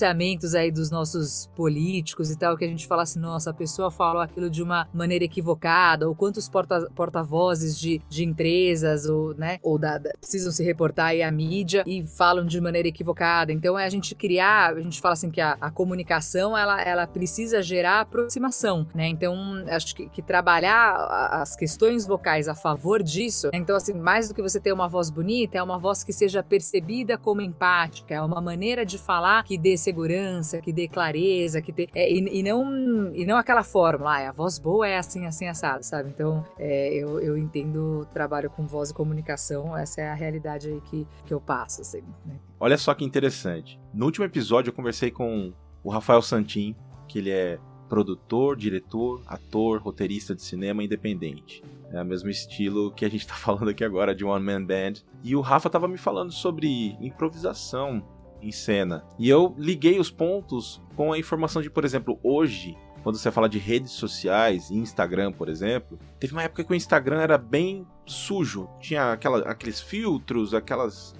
aí dos nossos políticos e tal, que a gente fala assim, nossa, a pessoa falou aquilo de uma maneira equivocada, ou quantos porta-vozes porta de, de empresas, ou, né, ou da, da, precisam se reportar aí à mídia e falam de maneira equivocada. Então, é a gente criar, a gente fala assim que a, a comunicação, ela, ela precisa gerar aproximação, né? Então, acho que, que trabalhar as questões vocais a favor disso, então, assim, mais do que você ter uma voz bonita, é uma voz que seja percebida como empática, é uma maneira de falar que dê segurança, que dê clareza, que dê, é, e, e, não, e não aquela fórmula, ah, a voz boa é assim, assim, assado, sabe? Então, é, eu, eu entendo trabalho com voz e comunicação, essa é a realidade aí que, que eu passo, assim, né?
Olha só que interessante. No último episódio eu conversei com o Rafael Santin, que ele é produtor, diretor, ator, roteirista de cinema independente. É o mesmo estilo que a gente está falando aqui agora de One Man Band. E o Rafa estava me falando sobre improvisação em cena. E eu liguei os pontos com a informação de, por exemplo, hoje, quando você fala de redes sociais, Instagram, por exemplo, teve uma época que o Instagram era bem sujo. Tinha aquela, aqueles filtros, aquelas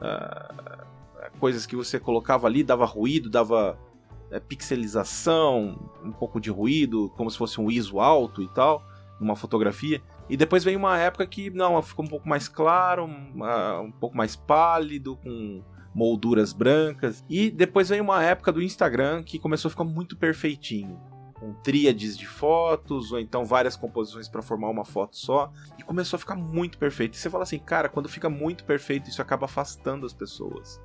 uh, coisas que você colocava ali, dava ruído, dava é, pixelização, um pouco de ruído, como se fosse um ISO alto e tal, numa fotografia. E depois vem uma época que não, ficou um pouco mais claro, um, uh, um pouco mais pálido, com molduras brancas. E depois vem uma época do Instagram que começou a ficar muito perfeitinho. Com tríades de fotos, ou então várias composições para formar uma foto só. E começou a ficar muito perfeito. E você fala assim, cara, quando fica muito perfeito, isso acaba afastando as pessoas.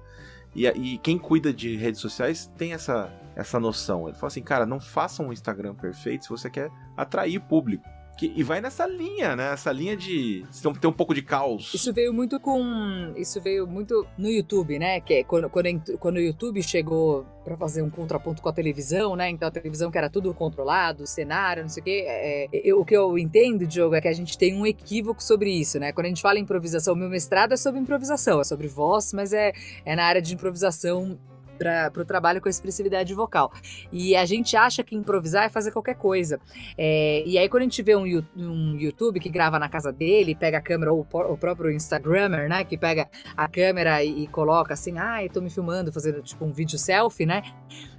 E, e, quem cuida de redes sociais tem essa, essa noção. Ele fala assim, cara, não faça um Instagram perfeito se você quer atrair público. Que, e vai nessa linha, né? Essa linha de ter um pouco de caos.
Isso veio muito com. Isso veio muito no YouTube, né? Que é quando, quando, quando o YouTube chegou para fazer um contraponto com a televisão, né? Então a televisão que era tudo controlado, cenário, não sei o quê. É, eu, o que eu entendo, Diogo, é que a gente tem um equívoco sobre isso, né? Quando a gente fala improvisação, meu mestrado é sobre improvisação, é sobre voz, mas é, é na área de improvisação para o trabalho com expressividade vocal. E a gente acha que improvisar é fazer qualquer coisa. É, e aí, quando a gente vê um, um, YouTube que grava na casa dele, pega a câmera, ou o próprio Instagrammer, né, que pega a câmera e, e coloca assim, ah, eu tô me filmando, fazendo tipo um vídeo selfie, né?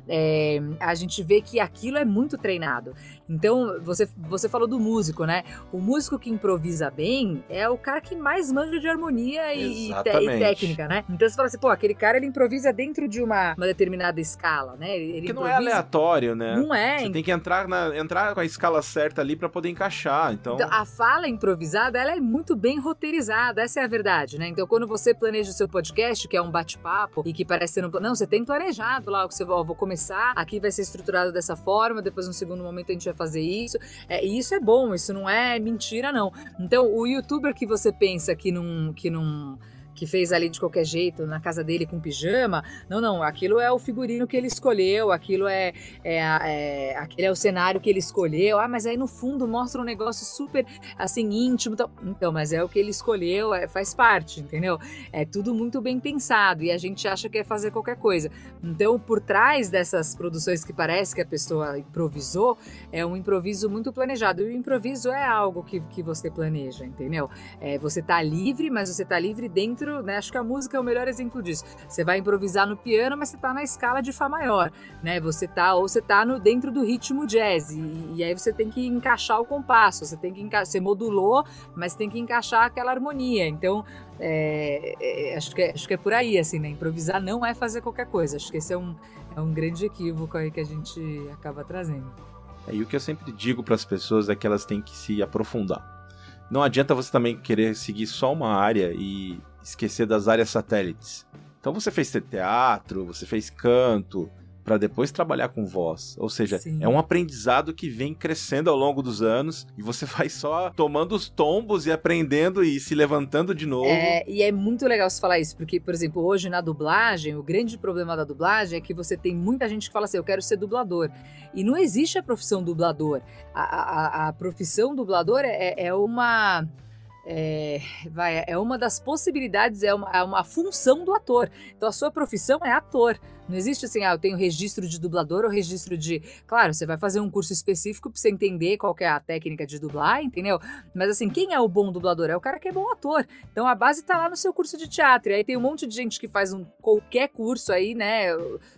É, a gente vê que aquilo é muito treinado. Então, você, você falou do músico, né? O músico que improvisa bem é o cara que mais manja de harmonia e, e, técnica, né? Então você fala assim, pô, aquele cara ele improvisa dentro de uma, uma determinada escala, né? Ele
que não é aleatório, né?
Não é.
Você tem que entrar, na, entrar com a escala certa ali para poder encaixar. Então... então...
a fala improvisada, ela é muito bem roteirizada, essa é a verdade, né? Então, quando você planeja o seu podcast, que é um bate-papo e que parece ser um... Não, você tem planejado lá o que você ó, vou começar, aqui vai ser estruturado dessa forma, depois no segundo momento a gente vai fazer isso. É, e isso é bom, isso não é mentira, não. Então, o youtuber que você pensa que não. Que não que fez ali de qualquer jeito na casa dele com pijama. Não, não, aquilo é o figurino que ele escolheu, aquilo é, é, é aquele é o cenário que ele escolheu. Ah, mas aí no fundo mostra um negócio super assim íntimo. Então, então mas é o que ele escolheu, é, faz parte, entendeu? É tudo muito bem pensado e a gente acha que é fazer qualquer coisa. Então, por trás dessas produções que parece que a pessoa improvisou, é um improviso muito planejado. E o improviso é algo que, que você planeja, entendeu? É, você tá livre, mas você tá livre dentro, né? Acho que a música é o melhor exemplo disso. Você vai improvisar no piano, mas você tá na escala de Fá maior, né? Você tá, ou você tá no, dentro do ritmo jazz, e, e aí você tem que encaixar o compasso, você tem que você modulou, mas tem que encaixar aquela harmonia. Então, é, é, acho, que é, acho que é por aí, assim, né? Improvisar não é fazer qualquer coisa. Acho que esse é um, é um grande equívoco aí que a gente acaba trazendo.
É, e o que eu sempre digo para as pessoas é que elas têm que se aprofundar. Não adianta você também querer seguir só uma área e esquecer das áreas satélites. Então você fez teatro, você fez canto, para depois trabalhar com voz. Ou seja, Sim. é um aprendizado que vem crescendo ao longo dos anos e você vai só tomando os tombos e aprendendo e se levantando de novo.
É, e é muito legal você falar isso, porque, por exemplo, hoje na dublagem, o grande problema da dublagem é que você tem muita gente que fala assim: eu quero ser dublador. E não existe a profissão dublador. A, a, a profissão dublador é, é uma é, vai, é uma das possibilidades, é uma, é uma função do ator. Então a sua profissão é ator. Não existe assim, ah, eu tenho registro de dublador ou registro de. Claro, você vai fazer um curso específico para você entender qual é a técnica de dublar, entendeu? Mas assim, quem é o bom dublador? É o cara que é bom ator. Então a base tá lá no seu curso de teatro. E aí tem um monte de gente que faz um qualquer curso aí, né?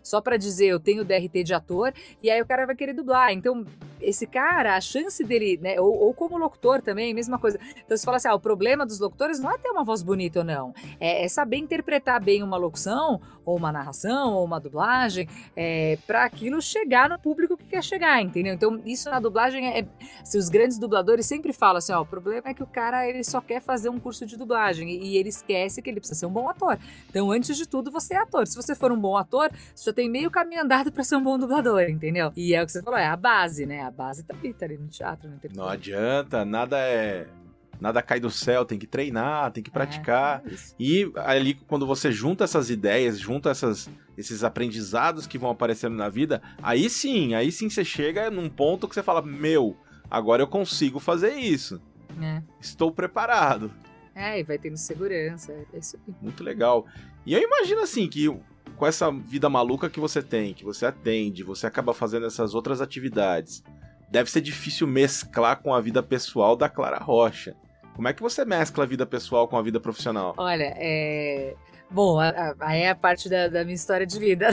Só para dizer, eu tenho DRT de ator, e aí o cara vai querer dublar. Então, esse cara, a chance dele, né? Ou, ou como locutor também, mesma coisa. Então você fala assim, ah, o problema dos locutores não é ter uma voz bonita ou não. É, é saber interpretar bem uma locução, ou uma narração, ou uma dublagem, é, para aquilo chegar no público que quer chegar, entendeu? Então, isso na dublagem é. Se os grandes dubladores sempre falam assim, ó, o problema é que o cara ele só quer fazer um curso de dublagem e, e ele esquece que ele precisa ser um bom ator. Então, antes de tudo, você é ator. Se você for um bom ator, você já tem meio caminho andado para ser um bom dublador, entendeu? E é o que você falou, é a base, né? A base tá ali, tá ali no teatro, no
Não adianta, nada é nada cai do céu, tem que treinar, tem que é, praticar. É, e ali, quando você junta essas ideias, junta essas, esses aprendizados que vão aparecendo na vida, aí sim, aí sim você chega num ponto que você fala: Meu, agora eu consigo fazer isso. É. Estou preparado.
É, e vai tendo segurança. É isso aí.
Muito legal. E eu imagino assim que com essa vida maluca que você tem, que você atende, você acaba fazendo essas outras atividades. Deve ser difícil mesclar com a vida pessoal da Clara Rocha. Como é que você mescla a vida pessoal com a vida profissional?
Olha, é. Bom, aí é a parte da, da, minha história de vida.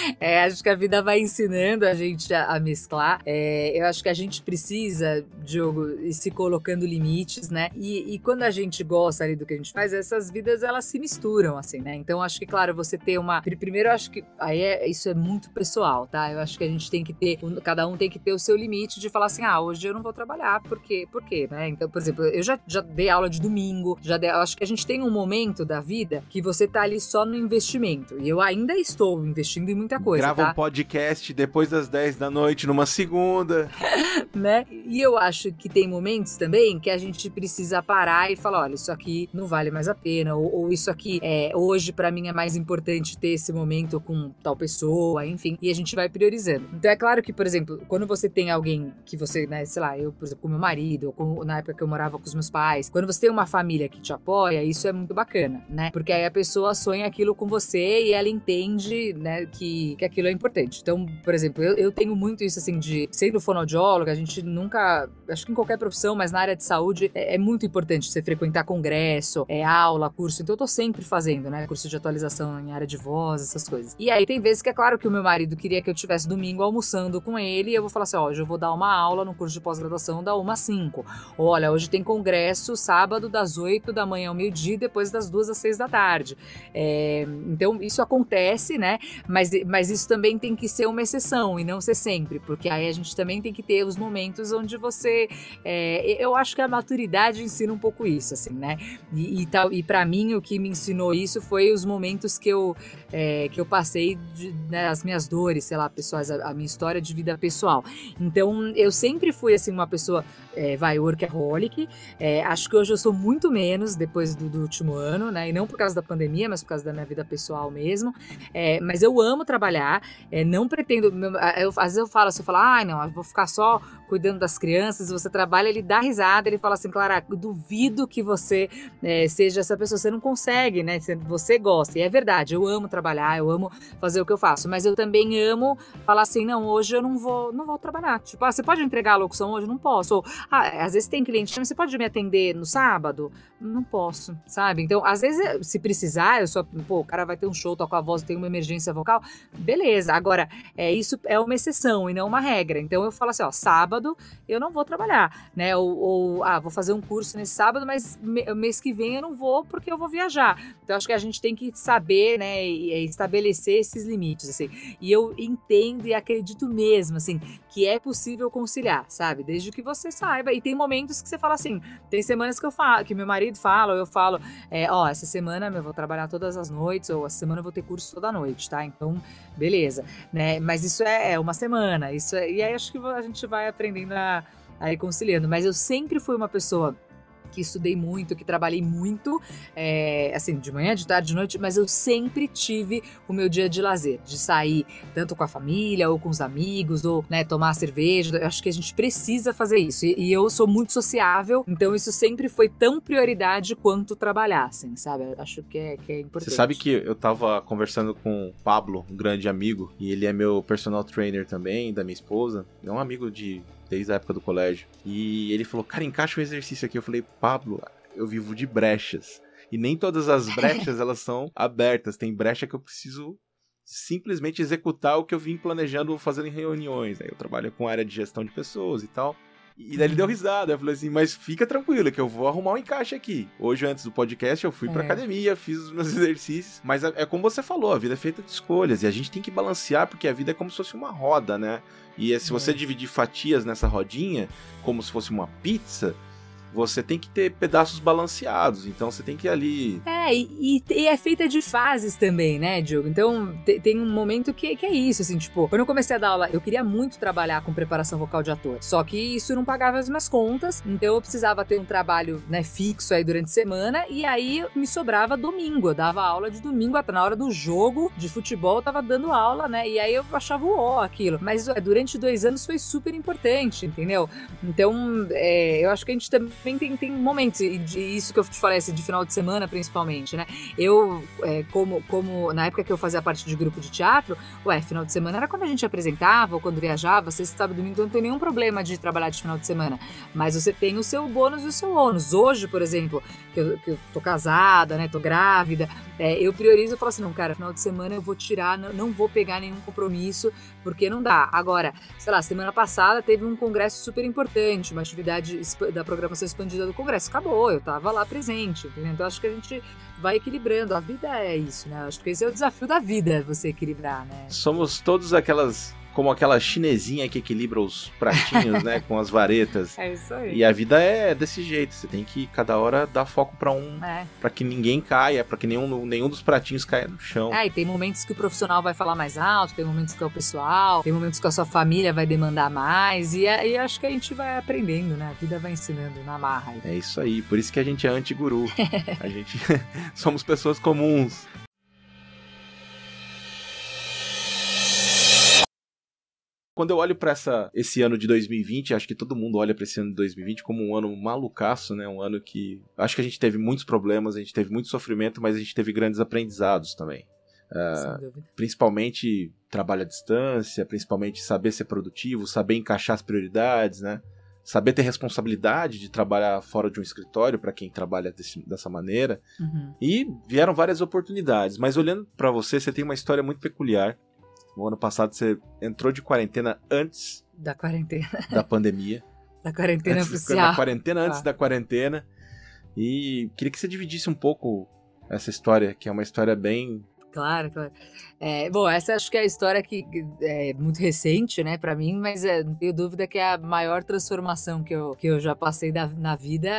é, acho que a vida vai ensinando a gente a, a mesclar. É, eu acho que a gente precisa, Diogo, ir se colocando limites, né? E, e, quando a gente gosta ali do que a gente faz, essas vidas elas se misturam, assim, né? Então acho que, claro, você ter uma. Primeiro, eu acho que aí é, isso é muito pessoal, tá? Eu acho que a gente tem que ter. Cada um tem que ter o seu limite de falar assim: ah, hoje eu não vou trabalhar, porque, por quê, né? Então, por exemplo, eu já, já dei aula de domingo, já dei, acho que a gente tem um momento da vida que você você tá ali só no investimento. E eu ainda estou investindo em muita coisa.
Grava
tá?
um podcast depois das 10 da noite, numa segunda.
né? E eu acho que tem momentos também que a gente precisa parar e falar: olha, isso aqui não vale mais a pena, ou, ou isso aqui é hoje para mim é mais importante ter esse momento com tal pessoa, enfim. E a gente vai priorizando. Então é claro que, por exemplo, quando você tem alguém que você, né, sei lá, eu, por exemplo, com meu marido, ou com, na época que eu morava com os meus pais, quando você tem uma família que te apoia, isso é muito bacana, né? Porque aí a pessoa sonha aquilo com você e ela entende, né, que, que aquilo é importante. Então, por exemplo, eu, eu tenho muito isso, assim, de sendo fonoaudióloga, a gente nunca, acho que em qualquer profissão, mas na área de saúde, é, é muito importante você frequentar congresso, é aula, curso. Então, eu tô sempre fazendo, né, curso de atualização em área de voz, essas coisas. E aí, tem vezes que é claro que o meu marido queria que eu tivesse domingo almoçando com ele e eu vou falar assim: ó, hoje eu vou dar uma aula no curso de pós-graduação da 1 às 5. Olha, hoje tem congresso sábado das 8 da manhã ao meio-dia, depois das 2 às 6 da tarde. É, então, isso acontece, né? Mas, mas isso também tem que ser uma exceção e não ser sempre, porque aí a gente também tem que ter os momentos onde você. É, eu acho que a maturidade ensina um pouco isso, assim, né? E, e, tal, e para mim, o que me ensinou isso foi os momentos que eu, é, que eu passei, de, né, as minhas dores, sei lá, pessoais, a, a, minha história de vida pessoal. Então, eu sempre fui, assim, uma pessoa, é, vai, workaholic. É, acho que hoje eu sou muito menos depois do, do, último ano, né? E não por causa da pandemia, mas por causa da minha vida pessoal mesmo. É, mas eu amo trabalhar, é, não pretendo. Eu, às vezes eu falo assim, eu falo, ai, ah, não, eu vou ficar só cuidando das crianças, você trabalha, ele dá risada, ele fala assim, Clara, duvido que você é, seja essa pessoa, você não consegue, né? Você gosta. E é verdade, eu amo trabalhar, eu amo fazer o que eu faço, mas eu também amo falar assim, não, hoje eu não vou, não vou trabalhar. Tipo, ah, você pode entregar a locução hoje? Não posso. Ou, ah, às vezes tem cliente, você pode me atender no sábado? Não posso, sabe? Então, às vezes, se precisar, eu só, pô, o cara vai ter um show, toca a voz, tem uma emergência vocal, beleza. Agora, é, isso é uma exceção e não uma regra. Então, eu falo assim, ó, sábado eu não vou trabalhar, né? Ou, ou ah, vou fazer um curso nesse sábado, mas mês que vem eu não vou porque eu vou viajar. Então acho que a gente tem que saber, né, e estabelecer esses limites, assim. E eu entendo e acredito mesmo, assim, que é possível conciliar, sabe? Desde que você saiba. E tem momentos que você fala assim, tem semanas que eu falo, que meu marido fala, ou eu falo, é, ó, essa semana eu vou trabalhar todas as noites, ou essa semana eu vou ter curso toda noite, tá? Então, beleza, né? Mas isso é, é uma semana, isso é, e aí acho que a gente vai aprendendo a, a ir conciliando. Mas eu sempre fui uma pessoa que estudei muito, que trabalhei muito, é, assim, de manhã, de tarde, de noite, mas eu sempre tive o meu dia de lazer, de sair tanto com a família ou com os amigos, ou, né, tomar cerveja. Eu acho que a gente precisa fazer isso. E, e eu sou muito sociável, então isso sempre foi tão prioridade quanto trabalhar, assim, sabe? Eu acho que é, que é importante.
Você sabe que eu tava conversando com o Pablo, um grande amigo, e ele é meu personal trainer também, da minha esposa. É um amigo de desde a época do colégio. E ele falou, cara, encaixa um exercício aqui. Eu falei, Pablo, eu vivo de brechas. E nem todas as brechas elas são abertas. Tem brecha que eu preciso simplesmente executar o que eu vim planejando fazendo em reuniões. Aí eu trabalho com área de gestão de pessoas e tal. E daí ele deu risada. Eu falei assim, mas fica tranquilo que eu vou arrumar um encaixe aqui. Hoje, antes do podcast, eu fui é. pra academia, fiz os meus exercícios. Mas é, é como você falou, a vida é feita de escolhas. E a gente tem que balancear, porque a vida é como se fosse uma roda, né? E se você é. dividir fatias nessa rodinha, como se fosse uma pizza, você tem que ter pedaços balanceados, então você tem que ir ali.
É, e, e é feita de fases também, né, Diogo? Então te, tem um momento que, que é isso, assim, tipo, quando eu comecei a dar aula, eu queria muito trabalhar com preparação vocal de ator, só que isso não pagava as minhas contas, então eu precisava ter um trabalho, né, fixo aí durante a semana, e aí me sobrava domingo, eu dava aula de domingo, na hora do jogo de futebol eu tava dando aula, né, e aí eu achava o ó aquilo, mas durante dois anos foi super importante, entendeu? Então, é, eu acho que a gente também também tem, tem momentos, e de, isso que eu te falei, assim, de final de semana principalmente, né? Eu, é, como, como na época que eu fazia parte de grupo de teatro, ué, final de semana era quando a gente apresentava ou quando viajava, sexta, sábado, domingo, então não tem nenhum problema de trabalhar de final de semana. Mas você tem o seu bônus e o seu ônus. Hoje, por exemplo, que eu, que eu tô casada, né, tô grávida, é, eu priorizo e falo assim, não, cara, final de semana eu vou tirar, não, não vou pegar nenhum compromisso, porque não dá. Agora, sei lá, semana passada teve um congresso super importante, uma atividade da programação expandida do Congresso. Acabou, eu tava lá presente, entendeu? Então acho que a gente vai equilibrando. A vida é isso, né? Acho que esse é o desafio da vida, você equilibrar, né?
Somos todos aquelas como aquela chinesinha que equilibra os pratinhos, né, com as varetas.
É isso aí.
E a vida é desse jeito, você tem que cada hora dar foco para um, é. para que ninguém caia, para que nenhum, nenhum dos pratinhos caia no chão.
É, e tem momentos que o profissional vai falar mais alto, tem momentos que é o pessoal, tem momentos que a sua família vai demandar mais, e aí acho que a gente vai aprendendo, né? A vida vai ensinando na marra.
É isso aí, por isso que a gente é anti-guru. a gente somos pessoas comuns. Quando eu olho para esse ano de 2020, acho que todo mundo olha para esse ano de 2020 como um ano malucaço, né? Um ano que acho que a gente teve muitos problemas, a gente teve muito sofrimento, mas a gente teve grandes aprendizados também. Uh, principalmente trabalho à distância, principalmente saber ser produtivo, saber encaixar as prioridades, né? Saber ter responsabilidade de trabalhar fora de um escritório para quem trabalha desse, dessa maneira. Uhum. E vieram várias oportunidades. Mas olhando para você, você tem uma história muito peculiar no ano passado você entrou de quarentena antes
da quarentena.
Da pandemia.
da quarentena antes, oficial.
Da quarentena antes ah. da quarentena. E queria que você dividisse um pouco essa história, que é uma história bem
Claro, claro. É, bom, essa acho que é a história que é muito recente, né, para mim, mas é, não tenho dúvida que a maior transformação que eu, que eu já passei da, na vida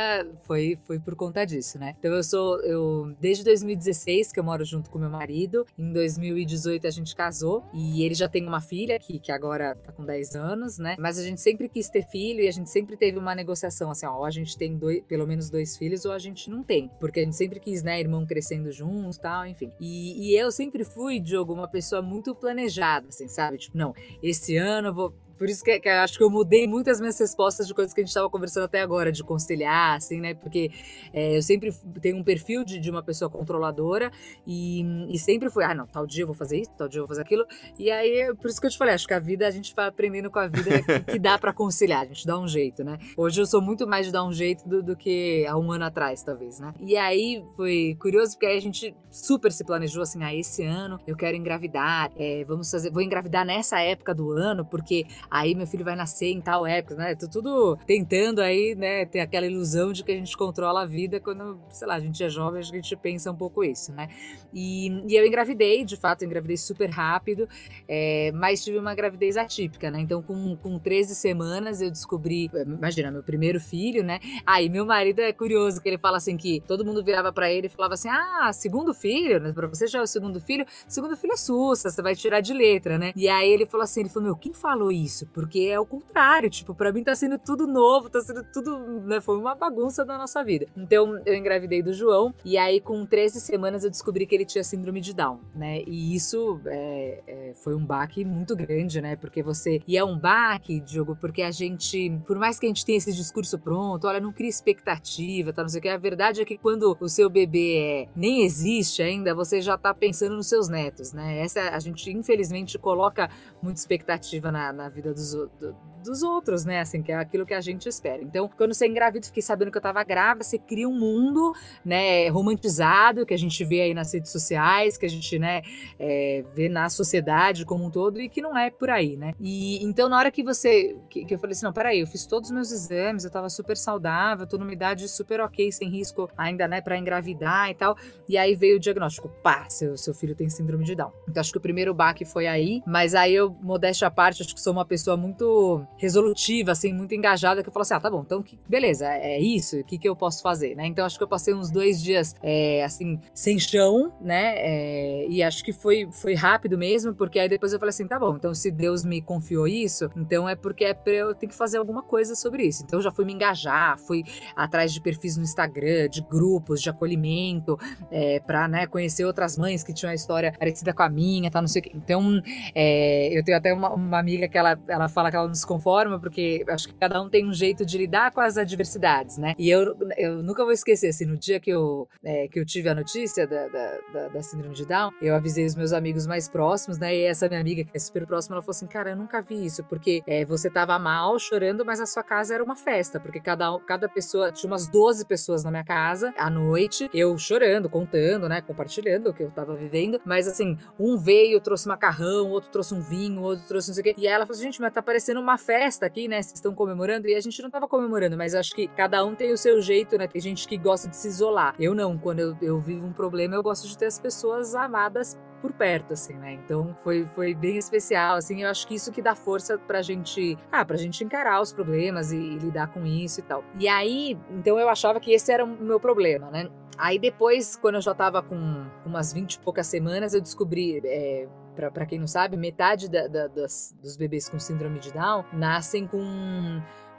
foi, foi por conta disso, né? Então eu sou, eu, desde 2016 que eu moro junto com meu marido, em 2018 a gente casou e ele já tem uma filha que, que agora tá com 10 anos, né? Mas a gente sempre quis ter filho e a gente sempre teve uma negociação assim, ó, ou a gente tem dois, pelo menos dois filhos ou a gente não tem, porque a gente sempre quis, né, irmão crescendo juntos, tal, enfim. E, e eu sempre fui, Diogo, uma pessoa muito planejada, assim, sabe? Tipo, não, esse ano eu vou por isso que, que acho que eu mudei muito as minhas respostas de coisas que a gente estava conversando até agora, de conciliar, assim, né? Porque é, eu sempre tenho um perfil de, de uma pessoa controladora e, e, sempre fui, ah, não, tal dia eu vou fazer isso, tal dia eu vou fazer aquilo. E aí, por isso que eu te falei, acho que a vida, a gente vai aprendendo com a vida que, que dá para conciliar, a gente dá um jeito, né? Hoje eu sou muito mais de dar um jeito do, do que há um ano atrás, talvez, né? E aí foi curioso, porque aí a gente super se planejou assim, ah, esse ano eu quero engravidar, é, vamos fazer, vou engravidar nessa época do ano, porque aí meu filho vai nascer em tal época, né? Tô tudo tentando aí, né, ter aquela ilusão de que a gente controla a vida quando, sei lá, a gente é jovem, a gente pensa um pouco isso, né? E, e eu engravidei, de fato, engravidei super rápido, é, mas tive uma gravidez atípica, né? Então, com, com 13 semanas, eu descobri, imagina, meu primeiro filho, né? Aí, meu marido é curioso, que ele fala assim que todo mundo virava para ele e falava assim: ah, segundo filho, né? Pra você já é o segundo filho, segundo filho é sussa, você vai tirar de letra, né? E aí ele falou assim: ele falou, meu, quem falou isso? Isso, porque é o contrário, tipo, para mim tá sendo tudo novo, tá sendo tudo, né, foi uma bagunça da nossa vida. Então, eu engravidei do João e aí com 13 semanas eu descobri que ele tinha síndrome de Down, né? E isso é, é, foi um baque muito grande, né? Porque você, e é um baque, Diogo, porque a gente, por mais que a gente tenha esse discurso pronto, olha, não cria expectativa, tá, não sei o que, a verdade é que quando o seu bebê é, nem existe ainda, você já tá pensando nos seus netos, né? Essa a gente infelizmente coloca muita expectativa na, na vida dos, do, dos outros, né? Assim, que é aquilo que a gente espera. Então, quando você é engravido, fiquei sabendo que eu tava grávida, você cria um mundo, né, romantizado, que a gente vê aí nas redes sociais, que a gente, né, é, vê na sociedade como um todo e que não é por aí, né? E então, na hora que você, que, que eu falei assim, não, peraí, eu fiz todos os meus exames, eu tava super saudável, tô numa idade super ok, sem risco ainda, né, pra engravidar e tal. E aí veio o diagnóstico, pá, seu, seu filho tem síndrome de Down. Então, acho que o primeiro baque foi aí, mas aí eu, modéstia à parte, acho que sou uma pessoa muito resolutiva, assim, muito engajada, que eu falo assim, ah, tá bom, então que, beleza, é, é isso, o que, que eu posso fazer, né? Então acho que eu passei uns dois dias, é, assim, sem chão, né? É, e acho que foi, foi rápido mesmo, porque aí depois eu falei assim, tá bom, então se Deus me confiou isso, então é porque é pra eu ter que fazer alguma coisa sobre isso. Então já fui me engajar, fui atrás de perfis no Instagram, de grupos de acolhimento, é, pra, né, conhecer outras mães que tinham uma história parecida com a minha, tá, não sei o quê. Então, é, eu tenho até uma, uma amiga que ela, ela fala que ela não se forma, porque acho que cada um tem um jeito de lidar com as adversidades, né? E eu, eu nunca vou esquecer, assim, no dia que eu, é, que eu tive a notícia da, da, da, da, síndrome de Down, eu avisei os meus amigos mais próximos, né? E essa minha amiga, que é super próxima, ela falou assim: Cara, eu nunca vi isso, porque é, você tava mal, chorando, mas a sua casa era uma festa, porque cada, cada pessoa, tinha umas 12 pessoas na minha casa, à noite, eu chorando, contando, né? Compartilhando o que eu tava vivendo, mas assim, um veio, trouxe macarrão, outro trouxe um vinho, outro trouxe não sei o quê. E ela falou assim: Gente, mas tá parecendo uma festa aqui, né? Vocês estão comemorando e a gente não tava comemorando, mas acho que cada um tem o seu jeito, né? Tem gente que gosta de se isolar. Eu não, quando eu, eu vivo um problema, eu gosto de ter as pessoas amadas por perto, assim, né? Então foi, foi bem especial, assim. Eu acho que isso que dá força pra gente, ah, pra gente encarar os problemas e, e lidar com isso e tal. E aí, então eu achava que esse era o meu problema, né? Aí depois, quando eu já tava com umas 20 e poucas semanas, eu descobri. É, para quem não sabe, metade da, da, das, dos bebês com síndrome de Down nascem com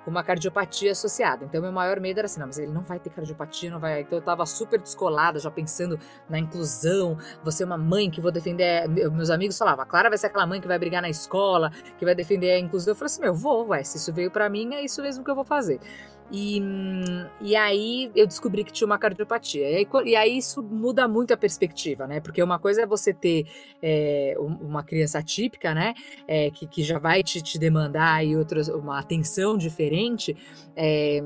com uma cardiopatia associada. Então, meu maior medo era assim, não, mas ele não vai ter cardiopatia, não vai. Então, eu tava super descolada, já pensando na inclusão. Você é uma mãe que vou defender. Meus amigos falavam, a Clara vai ser aquela mãe que vai brigar na escola, que vai defender a inclusão. Eu falei assim, meu, vou, ué, se isso veio para mim, é isso mesmo que eu vou fazer. E, e aí eu descobri que tinha uma cardiopatia. E aí, e aí, isso muda muito a perspectiva, né? Porque uma coisa é você ter é, uma criança atípica, né? É, que, que já vai te, te demandar aí outras, uma atenção diferente. É,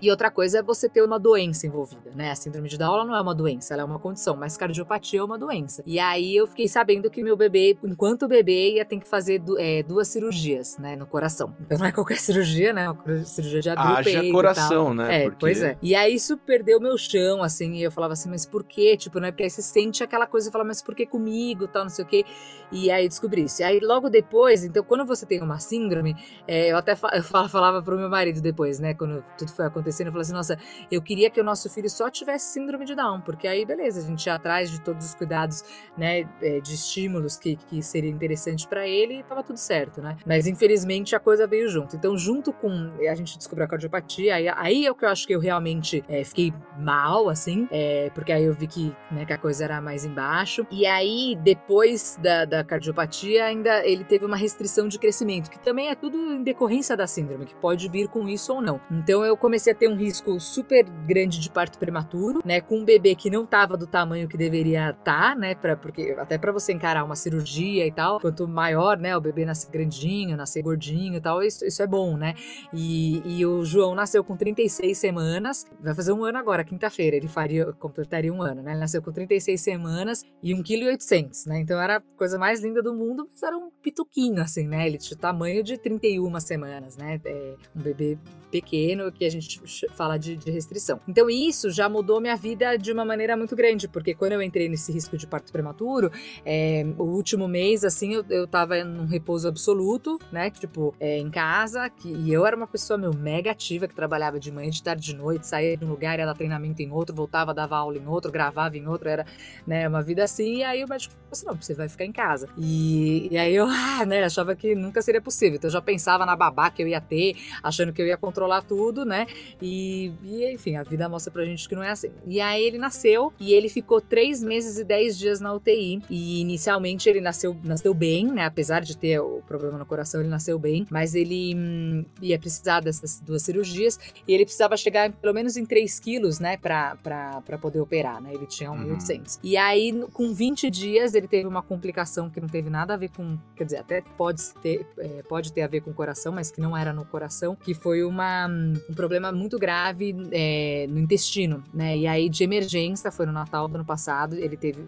E outra coisa é você ter uma doença envolvida, né? A síndrome de Down não é uma doença, ela é uma condição, mas cardiopatia é uma doença. E aí eu fiquei sabendo que meu bebê, enquanto bebê, ia ter que fazer é, duas cirurgias, né, no coração. Então não é qualquer cirurgia, né? É uma cirurgia de abrir Haja
coração, né?
É, Porque... pois é. E aí isso perdeu meu chão, assim, e eu falava assim, mas por quê? Tipo, né? Porque aí você sente aquela coisa e fala, mas por que comigo, tal, não sei o quê. E aí descobri isso. E aí logo depois, então quando você tem uma síndrome, é, eu até eu falava pro meu marido depois, né, quando tudo foi acontecendo, eu falei assim, nossa, eu queria que o nosso filho só tivesse síndrome de Down, porque aí beleza, a gente ia atrás de todos os cuidados, né, é, de estímulos que, que seria interessante para ele e tava tudo certo, né? Mas infelizmente a coisa veio junto. Então, junto com a gente descobriu a cardiopatia, aí, aí é o que eu acho que eu realmente é, fiquei mal, assim, é, porque aí eu vi que, né, que a coisa era mais embaixo. E aí, depois da, da cardiopatia, ainda ele teve uma restrição de crescimento, que também é tudo em decorrência da síndrome, que pode vir com isso ou não. Então, eu comecei a ter um risco super grande de parto prematuro, né, com um bebê que não tava do tamanho que deveria estar, tá, né, pra, porque até para você encarar uma cirurgia e tal, quanto maior, né, o bebê nasce grandinho, nascer gordinho e tal, isso, isso é bom, né? E, e o João nasceu com 36 semanas, vai fazer um ano agora, quinta-feira, ele faria, completaria um ano, né? Ele nasceu com 36 semanas e 1,8 kg, né? Então era a coisa mais linda do mundo, mas era um pituquinho, assim, né? Ele tinha o tamanho de 31 semanas, né? É um bebê pequeno que a gente fala de, de restrição. Então isso já mudou minha vida de uma maneira muito grande, porque quando eu entrei nesse risco de parto prematuro, é, o último mês, assim, eu, eu tava num repouso absoluto, né? Tipo, é, em casa, que, e eu era uma pessoa, meu, mega ativa, que trabalhava de manhã, de tarde, de noite, saía de um lugar, ia dar treinamento em outro, voltava, dava aula em outro, gravava em outro, era, né, uma vida assim, e aí o médico falou assim, não, você vai ficar em casa. E, e aí eu, ah, né, achava que nunca seria possível, então eu já pensava na babá que eu ia ter, achando que eu ia controlar tudo, né, e, e enfim, a vida mostra pra gente que não é assim. E aí ele nasceu, e ele ficou três meses e dez dias na UTI, e inicialmente ele nasceu, nasceu bem, né, apesar de ter o problema no coração, ele nasceu bem, mas ele hum, ia precisar dessas duas cirurgias e ele precisava chegar pelo menos em 3 quilos, né, pra, pra, pra poder operar, né? Ele tinha 1.800. Uhum. E aí, com 20 dias, ele teve uma complicação que não teve nada a ver com, quer dizer, até pode ter, é, pode ter a ver com o coração, mas que não era no coração, que foi uma, hum, um problema muito grave é, no intestino, né? E aí, de emergência, foi no Natal do ano passado, ele teve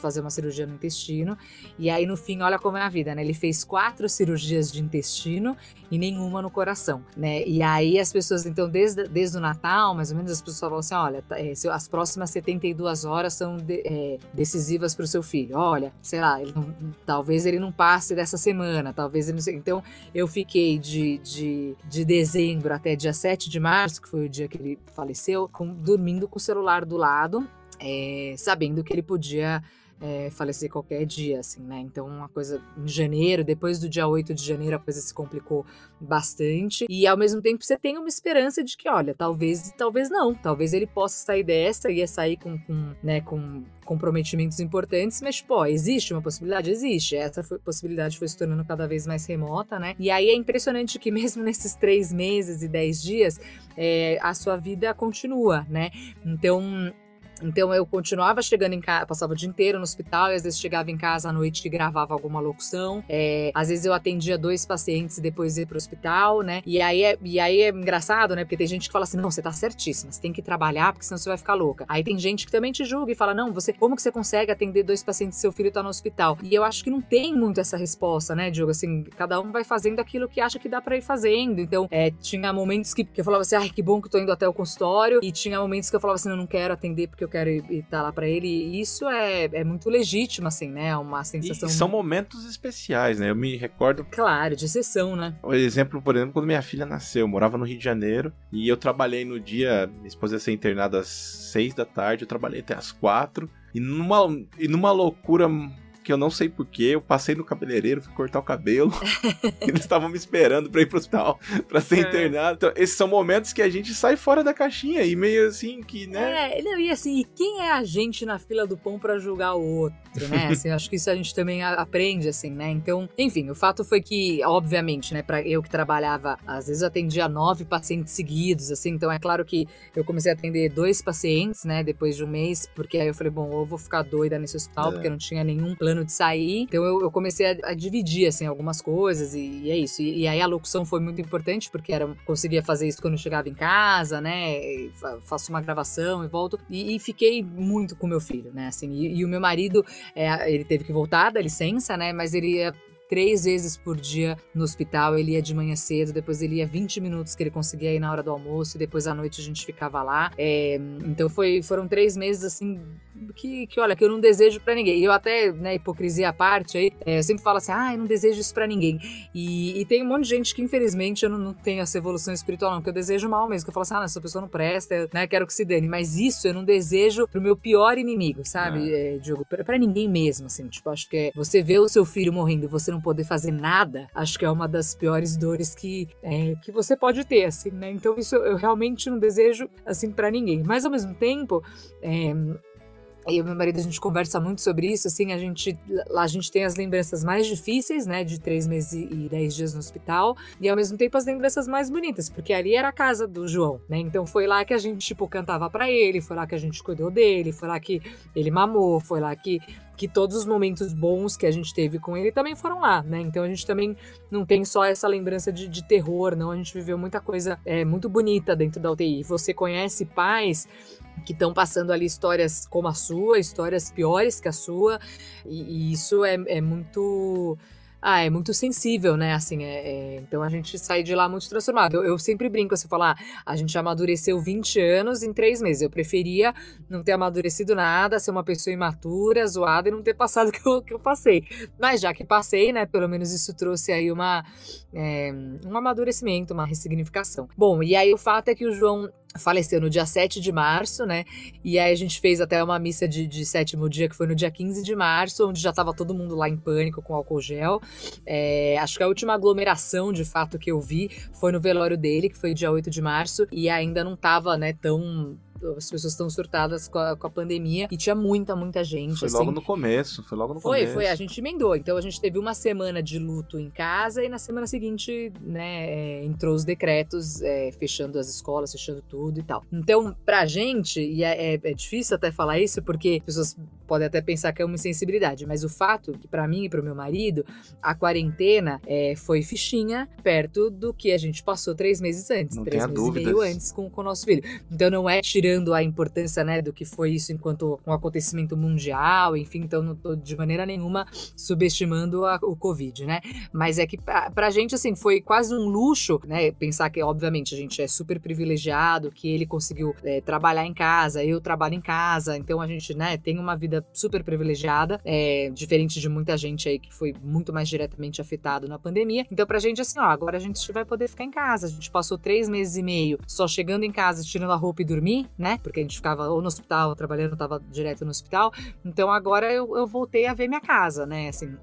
fazer uma cirurgia no intestino. E aí, no fim, olha como é a vida, né? Ele fez quatro cirurgias de intestino e nenhuma no coração, né? E aí as pessoas, então, desde, desde o Natal, mais ou menos, as pessoas falam assim: olha, tá, é, as próximas 72 horas são de, é, decisivas para o seu filho. Olha, sei lá, ele não, talvez ele não passe dessa semana, talvez ele não sei. Então, eu fiquei de, de, de dezembro até dia 7 de março, que foi o dia que ele faleceu, com, dormindo com o celular do lado. É, sabendo que ele podia é, falecer qualquer dia, assim, né? Então, uma coisa em janeiro, depois do dia 8 de janeiro, a coisa se complicou bastante. E ao mesmo tempo você tem uma esperança de que, olha, talvez, talvez não, talvez ele possa sair dessa, ia sair com, com né, com comprometimentos importantes, mas, pô, existe uma possibilidade? Existe. Essa foi, possibilidade foi se tornando cada vez mais remota, né? E aí é impressionante que mesmo nesses três meses e dez dias, é, a sua vida continua, né? Então, então eu continuava chegando em casa, passava o dia inteiro no hospital, e às vezes chegava em casa à noite e gravava alguma locução. É, às vezes eu atendia dois pacientes e depois ia pro hospital, né? E aí, é, e aí é engraçado, né? Porque tem gente que fala assim: não, você tá certíssima, você tem que trabalhar, porque senão você vai ficar louca. Aí tem gente que também te julga e fala: não, você, como que você consegue atender dois pacientes e seu filho tá no hospital? E eu acho que não tem muito essa resposta, né, Diogo? Assim, cada um vai fazendo aquilo que acha que dá para ir fazendo. Então, é, tinha momentos que, que eu falava assim: ai, que bom que eu tô indo até o consultório, e tinha momentos que eu falava assim: não, não quero atender porque eu quero estar lá para ele. E isso é, é muito legítimo, assim, né? É uma sensação.
E são momentos especiais, né? Eu me recordo.
Claro, de exceção, né?
O exemplo, por exemplo, quando minha filha nasceu, eu morava no Rio de Janeiro e eu trabalhei no dia. Minha esposa ia ser internada às seis da tarde, eu trabalhei até às quatro. E numa, e numa loucura que eu não sei porquê. Eu passei no cabeleireiro, fui cortar o cabelo. Eles estavam me esperando pra ir pro hospital pra ser é. internado. Então, esses são momentos que a gente sai fora da caixinha e meio assim que, né?
É, não, e assim, quem é a gente na fila do pão para julgar o outro, né? Assim, acho que isso a gente também aprende, assim, né? Então, enfim, o fato foi que, obviamente, né, pra eu que trabalhava, às vezes eu atendia nove pacientes seguidos, assim, então é claro que eu comecei a atender dois pacientes, né, depois de um mês, porque aí eu falei, bom, eu vou ficar doida nesse hospital, é. porque eu não tinha nenhum plano de sair. Então eu, eu comecei a, a, dividir, assim, algumas coisas e, e é isso. E, e, aí a locução foi muito importante, porque era, conseguia fazer isso quando eu chegava em casa, né? Faço uma gravação e volto. E, e fiquei muito com meu filho, né? Assim, e, e o meu marido, é, ele teve que voltar da licença, né? Mas ele ia três vezes por dia no hospital. Ele ia de manhã cedo, depois ele ia 20 minutos que ele conseguia ir na hora do almoço, e depois à noite a gente ficava lá. É, então foi, foram três meses assim que, que olha, que eu não desejo para ninguém. Eu até, né, hipocrisia à parte aí, é, eu sempre falo assim, ah, eu não desejo isso para ninguém. E, e, tem um monte de gente que, infelizmente, eu não, não, tenho essa evolução espiritual, não, que eu desejo mal mesmo, que eu falo assim, ah, essa pessoa não presta, né, quero que se dane. Mas isso eu não desejo pro meu pior inimigo, sabe, é. É, Diogo? Pra, pra, ninguém mesmo, assim, tipo, acho que é, você vê o seu filho morrendo e você não poder fazer nada, acho que é uma das piores dores que, é, que você pode ter, assim, né? Então isso eu realmente não desejo, assim, para ninguém. Mas, ao mesmo tempo, é, eu e meu marido, a gente conversa muito sobre isso, assim, a gente, a gente tem as lembranças mais difíceis, né, de três meses e dez dias no hospital, e ao mesmo tempo as lembranças mais bonitas, porque ali era a casa do João, né, então foi lá que a gente, tipo, cantava para ele, foi lá que a gente cuidou dele, foi lá que ele mamou, foi lá que que todos os momentos bons que a gente teve com ele também foram lá, né? Então a gente também não tem só essa lembrança de, de terror, não. A gente viveu muita coisa é, muito bonita dentro da UTI. Você conhece pais que estão passando ali histórias como a sua, histórias piores que a sua, e, e isso é, é muito ah, é muito sensível, né? Assim, é, é, então a gente sai de lá muito transformado. Eu, eu sempre brinco assim, falar, ah, a gente amadureceu 20 anos em três meses. Eu preferia não ter amadurecido nada, ser uma pessoa imatura, zoada e não ter passado o que eu, que eu passei. Mas já que passei, né? Pelo menos isso trouxe aí uma, é, um amadurecimento, uma ressignificação. Bom, e aí o fato é que o João faleceu no dia 7 de março, né? E aí a gente fez até uma missa de, de sétimo dia, que foi no dia 15 de março, onde já tava todo mundo lá em pânico com álcool gel. É, acho que a última aglomeração, de fato, que eu vi foi no velório dele, que foi dia 8 de março, e ainda não tava, né, tão as pessoas estão surtadas com a, com a, pandemia e tinha muita, muita gente.
Foi
assim.
logo no começo, foi logo no
foi,
começo.
Foi, foi, a gente emendou. Então a gente teve uma semana de luto em casa e na semana seguinte, né, é, entrou os decretos é, fechando as escolas, fechando tudo e tal. Então, pra gente, e é, é, é difícil até falar isso porque as pessoas podem até pensar que é uma insensibilidade, mas o fato que para mim e pro meu marido, a quarentena é, foi fichinha perto do que a gente passou três meses antes,
não
três
meses
dúvidas. e meio antes com, com o nosso filho. Então não é tirando tirando a importância, né, do que foi isso enquanto um acontecimento mundial, enfim, então não tô de maneira nenhuma subestimando a, o Covid, né? Mas é que pra, pra gente, assim, foi quase um luxo, né, pensar que, obviamente, a gente é super privilegiado, que ele conseguiu é, trabalhar em casa, eu trabalho em casa, então a gente, né, tem uma vida super privilegiada, é, diferente de muita gente aí que foi muito mais diretamente afetado na pandemia. Então, pra gente, assim, ó, agora a gente vai poder ficar em casa. A gente passou três meses e meio só chegando em casa, tirando a roupa e dormir, né? Porque a gente ficava ou no hospital, trabalhando, tava direto no hospital. Então agora eu, eu voltei a ver minha casa, né? Assim,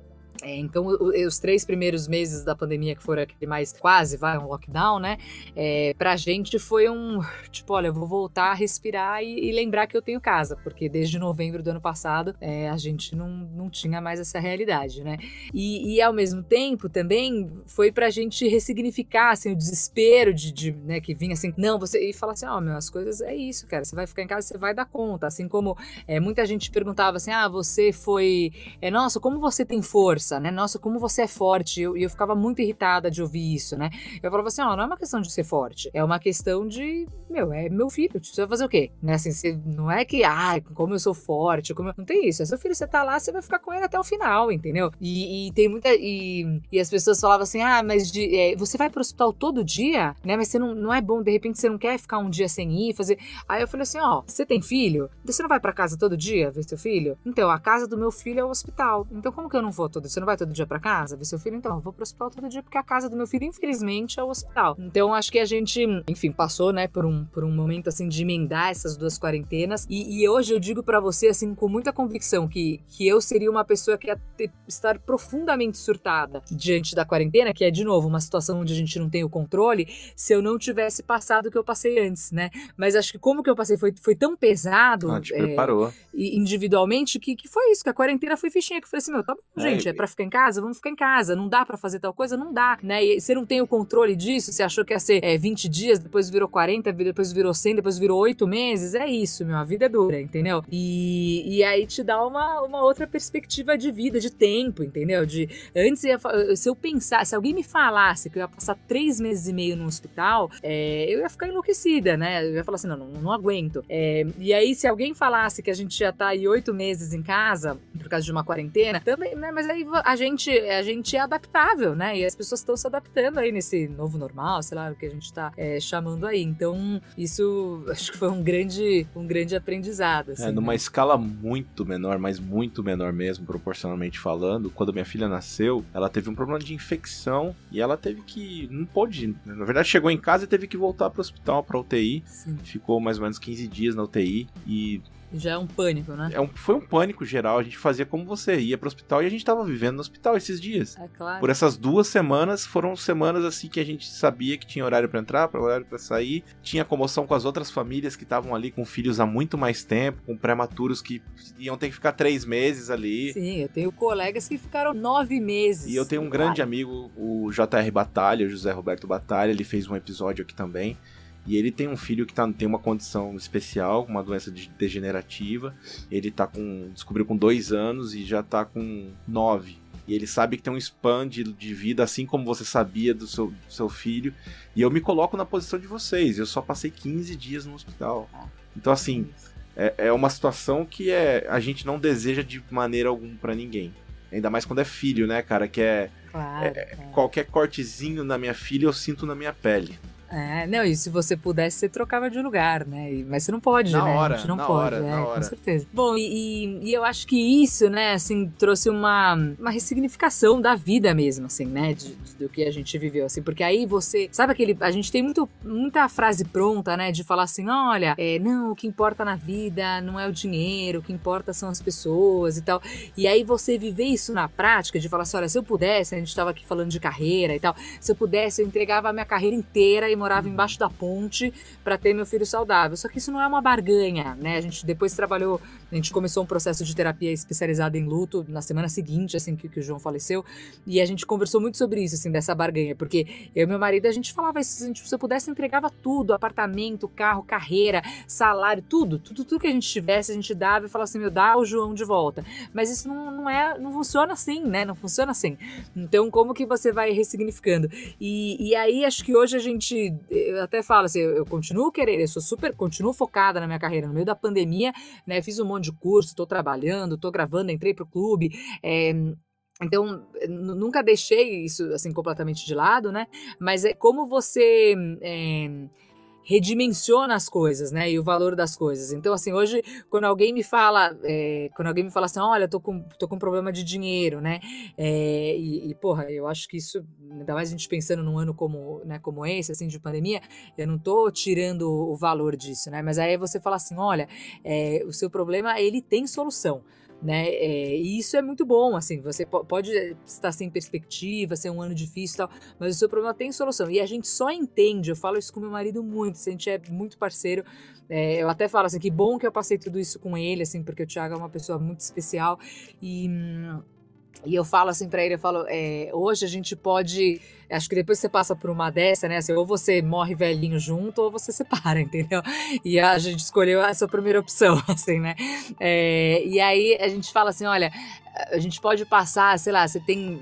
é, então, os três primeiros meses da pandemia, que foram aquele mais quase, vai, um lockdown, né? É, pra gente foi um, tipo, olha, eu vou voltar a respirar e, e lembrar que eu tenho casa, porque desde novembro do ano passado é, a gente não, não tinha mais essa realidade, né? E, e ao mesmo tempo também foi pra gente ressignificar, assim, o desespero de, de né, que vinha assim, não, você, e falar assim, ó, oh, meu, as coisas é isso, cara, você vai ficar em casa, você vai dar conta, assim como é, muita gente perguntava assim, ah, você foi, é, nossa, como você tem força? Força, né? Nossa, como você é forte. E eu, eu, ficava muito irritada de ouvir isso, né? Eu falava assim: ó, oh, não é uma questão de ser forte, é uma questão de, meu, é meu filho, você vai fazer o quê? Né? Assim, você, não é que, ah, como eu sou forte, como eu... não tem isso. É seu filho, você tá lá, você vai ficar com ele até o final, entendeu? E, e tem muita. E, e, as pessoas falavam assim: ah, mas de, é, você vai pro hospital todo dia, né? Mas você não, não é bom, de repente você não quer ficar um dia sem ir, fazer. Aí eu falei assim: ó, você tem filho? Você não vai para casa todo dia ver seu filho? Então, a casa do meu filho é o hospital. Então, como que eu não vou todo dia? Você não vai todo dia para casa ver seu filho? Então, eu vou pro hospital todo dia porque a casa do meu filho, infelizmente, é o hospital. Então, acho que a gente, enfim, passou, né, por um, por um momento, assim, de emendar essas duas quarentenas. E, e hoje eu digo para você, assim, com muita convicção, que, que eu seria uma pessoa que ia ter, estar profundamente surtada diante da quarentena, que é, de novo, uma situação onde a gente não tem o controle, se eu não tivesse passado o que eu passei antes, né? Mas acho que como que eu passei foi, foi tão pesado.
Ah, te é, preparou.
individualmente, que, que foi isso, que a quarentena foi fichinha, que eu falei assim, meu, tá bom, é, gente, é, é pra para ficar em casa? Vamos ficar em casa. Não dá para fazer tal coisa? Não dá, né? E você não tem o controle disso, você achou que ia ser é, 20 dias, depois virou 40, depois virou 100, depois virou 8 meses. É isso, meu, a vida é dura, entendeu? E, e aí te dá uma, uma outra perspectiva de vida, de tempo, entendeu? De antes, ia, se eu pensar, se alguém me falasse que eu ia passar três meses e meio no hospital, é, eu ia ficar enlouquecida, né? Eu ia falar assim, não, não, não aguento. É, e aí, se alguém falasse que a gente já tá aí oito meses em casa, por causa de uma quarentena, também, né? Mas aí a gente, a gente é adaptável, né? E as pessoas estão se adaptando aí nesse novo normal, sei lá, o que a gente tá é, chamando aí. Então, isso acho que foi um grande, um grande aprendizado. Assim,
é, numa né? escala muito menor, mas muito menor mesmo, proporcionalmente falando, quando minha filha nasceu, ela teve um problema de infecção e ela teve que. Não pôde. Na verdade, chegou em casa e teve que voltar para o hospital, para UTI. Sim. Ficou mais ou menos 15 dias na UTI e
já é um pânico, né?
É um, foi um pânico geral. A gente fazia como você, ia pro hospital e a gente tava vivendo no hospital esses dias.
É claro.
Por essas duas semanas, foram semanas assim que a gente sabia que tinha horário para entrar, horário para sair. Tinha comoção com as outras famílias que estavam ali com filhos há muito mais tempo, com prematuros que iam ter que ficar três meses ali.
Sim, eu tenho colegas que ficaram nove meses.
E eu tenho um grande amigo, o JR Batalha, o José Roberto Batalha, ele fez um episódio aqui também e ele tem um filho que tá, tem uma condição especial, uma doença degenerativa. Ele tá com. descobriu com dois anos e já tá com nove. E ele sabe que tem um span de, de vida, assim como você sabia do seu, do seu filho. E eu me coloco na posição de vocês. Eu só passei 15 dias no hospital. Então, assim, é, é uma situação que é, a gente não deseja de maneira alguma para ninguém. Ainda mais quando é filho, né, cara? Que é,
claro,
é, é. Qualquer cortezinho na minha filha eu sinto na minha pele.
É, não, e se você pudesse, você trocava de lugar, né? Mas você não pode,
na
né?
Hora,
a gente não
na
pode,
hora,
é,
na hora.
com certeza. Bom, e, e, eu acho que isso, né, assim, trouxe uma, uma ressignificação da vida mesmo, assim, né? De, de, do que a gente viveu, assim, porque aí você. Sabe aquele. A gente tem muito, muita frase pronta, né? De falar assim: olha, é, não, o que importa na vida não é o dinheiro, o que importa são as pessoas e tal. E aí você viver isso na prática, de falar assim: olha, se eu pudesse, a gente tava aqui falando de carreira e tal, se eu pudesse, eu entregava a minha carreira inteira e morava embaixo da ponte para ter meu filho saudável. Só que isso não é uma barganha, né? A gente depois trabalhou, a gente começou um processo de terapia especializada em luto na semana seguinte, assim que, que o João faleceu, e a gente conversou muito sobre isso, assim, dessa barganha, porque eu e meu marido a gente falava isso, a gente, se eu pudesse entregava tudo, apartamento, carro, carreira, salário, tudo, tudo, tudo que a gente tivesse a gente dava e falava assim, meu, dá o João de volta. Mas isso não, não é, não funciona assim, né? Não funciona assim. Então como que você vai ressignificando? E, e aí acho que hoje a gente eu até falo assim, eu, eu continuo querendo, eu sou super, continuo focada na minha carreira. No meio da pandemia, né, fiz um monte de curso, estou trabalhando, estou gravando, entrei pro clube. É, então, nunca deixei isso assim completamente de lado, né? Mas é como você é, redimensiona as coisas, né? E o valor das coisas. Então, assim, hoje, quando alguém me fala, é, quando alguém me fala assim, olha, tô com, tô com problema de dinheiro, né? É, e, e, porra, eu acho que isso, ainda mais a gente pensando num ano como, né, como esse, assim, de pandemia, eu não tô tirando o valor disso, né? Mas aí você fala assim, olha, é, o seu problema, ele tem solução né? É, e isso é muito bom, assim, você pode estar sem perspectiva, ser um ano difícil e tal, mas o seu problema tem solução. E a gente só entende, eu falo isso com meu marido muito, a gente é muito parceiro. É, eu até falo assim, que bom que eu passei tudo isso com ele, assim, porque o Thiago é uma pessoa muito especial e. Hum, e eu falo assim para ele, eu falo, é, hoje a gente pode, acho que depois você passa por uma dessa, né? Assim, ou você morre velhinho junto, ou você separa, entendeu? E a gente escolheu essa primeira opção, assim, né? É, e aí a gente fala assim, olha, a gente pode passar, sei lá, você tem,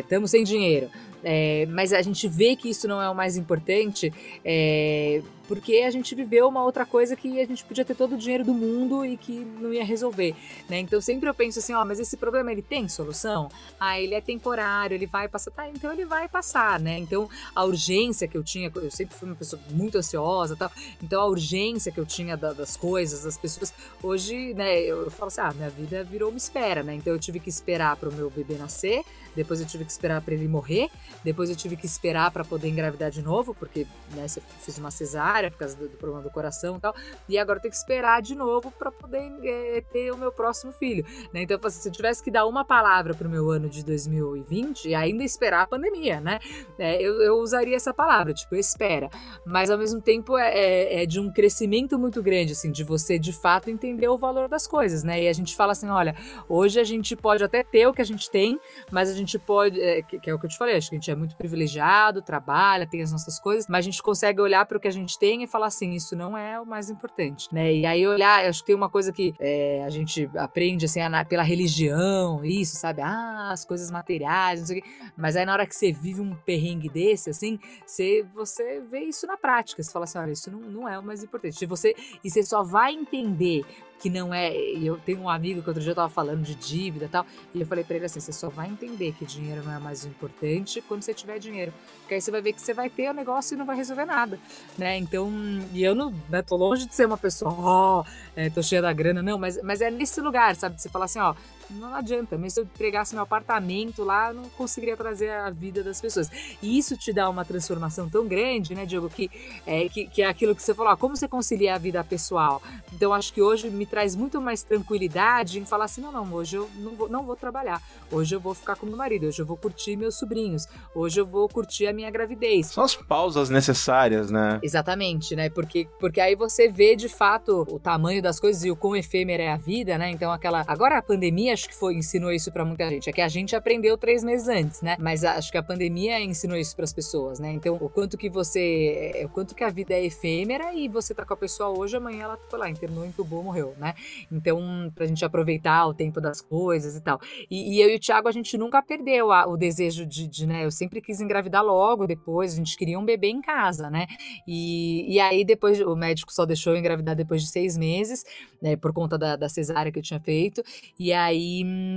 estamos é, sem dinheiro. É, mas a gente vê que isso não é o mais importante, é, porque a gente viveu uma outra coisa que a gente podia ter todo o dinheiro do mundo e que não ia resolver, né? Então sempre eu penso assim, ó, mas esse problema ele tem solução? Ah, ele é temporário, ele vai passar, tá? Então ele vai passar, né? Então a urgência que eu tinha, eu sempre fui uma pessoa muito ansiosa, tal. Então a urgência que eu tinha das coisas, das pessoas, hoje, né? Eu, falo assim, ah, minha vida virou uma espera, né? Então eu tive que esperar para o meu bebê nascer, depois eu tive que esperar para ele morrer, depois eu tive que esperar para poder engravidar de novo, porque né, eu fiz uma cesárea por causa do, do problema do coração e tal. E agora eu tenho que esperar de novo para poder é, ter o meu próximo filho. Né? Então, assim, se eu tivesse que dar uma palavra pro meu ano de 2020 e ainda esperar a pandemia, né? É, eu, eu, usaria essa palavra, tipo, espera. Mas ao mesmo tempo é, é, é, de um crescimento muito grande, assim, de você de fato entender o valor das coisas, né? E a gente fala assim: olha, hoje a gente pode até ter o que a gente tem, mas a gente pode, é, que, que, é o que eu te falei, acho que a gente é muito privilegiado, trabalha, tem as nossas coisas, mas a gente consegue olhar para o que a gente tem e falar assim: isso não é o mais importante, né? E aí olhar, acho que tem uma coisa que é, a gente aprende, assim, pela religião, isso, sabe? Ah, as coisas materiais, não sei o quê. Mas aí na hora que você vive um perrengue desse, assim, você, você vê isso na prática. Você fala assim: olha, isso não, não é o mais importante. E você, e você só vai entender que não é. Eu tenho um amigo que outro dia eu tava falando de dívida e tal, e eu falei para ele assim: você só vai entender que dinheiro não é mais importante quando você tiver dinheiro. Porque aí você vai ver que você vai ter o negócio e não vai resolver nada, né? Então, e eu não né, tô longe de ser uma pessoa, ó, oh, é, tô cheia da grana, não, mas, mas é nesse lugar, sabe? Você falar assim: ó, não adianta, mesmo se eu entregasse meu apartamento lá, não conseguiria trazer a vida das pessoas. E isso te dá uma transformação tão grande, né, Diego, que é, que, que é aquilo que você falou, ó, como você concilia a vida pessoal. Então, acho que hoje me traz muito mais tranquilidade em falar assim: não, não, hoje eu não vou, não vou trabalhar, hoje eu vou ficar com meu marido, hoje eu vou curtir meus sobrinhos, hoje eu vou curtir a minha gravidez.
São as pausas necessárias, né?
Exatamente, né? Porque, porque aí você vê de fato o tamanho das coisas e o quão efêmera é a vida, né? Então, aquela. Agora a pandemia acho que foi ensinou isso para muita gente. É que a gente aprendeu três meses antes, né? Mas acho que a pandemia ensinou isso para as pessoas, né? Então, o quanto que você, é, o quanto que a vida é efêmera e você tá com a pessoa hoje, amanhã ela foi lá, internou, entubou, morreu, né? Então, pra gente aproveitar o tempo das coisas e tal. E, e eu e o Thiago, a gente nunca perdeu a, o desejo de, de, né? Eu sempre quis engravidar logo depois, a gente queria um bebê em casa, né? E, e aí depois o médico só deixou eu engravidar depois de seis meses, né? Por conta da, da cesárea que eu tinha feito. E aí,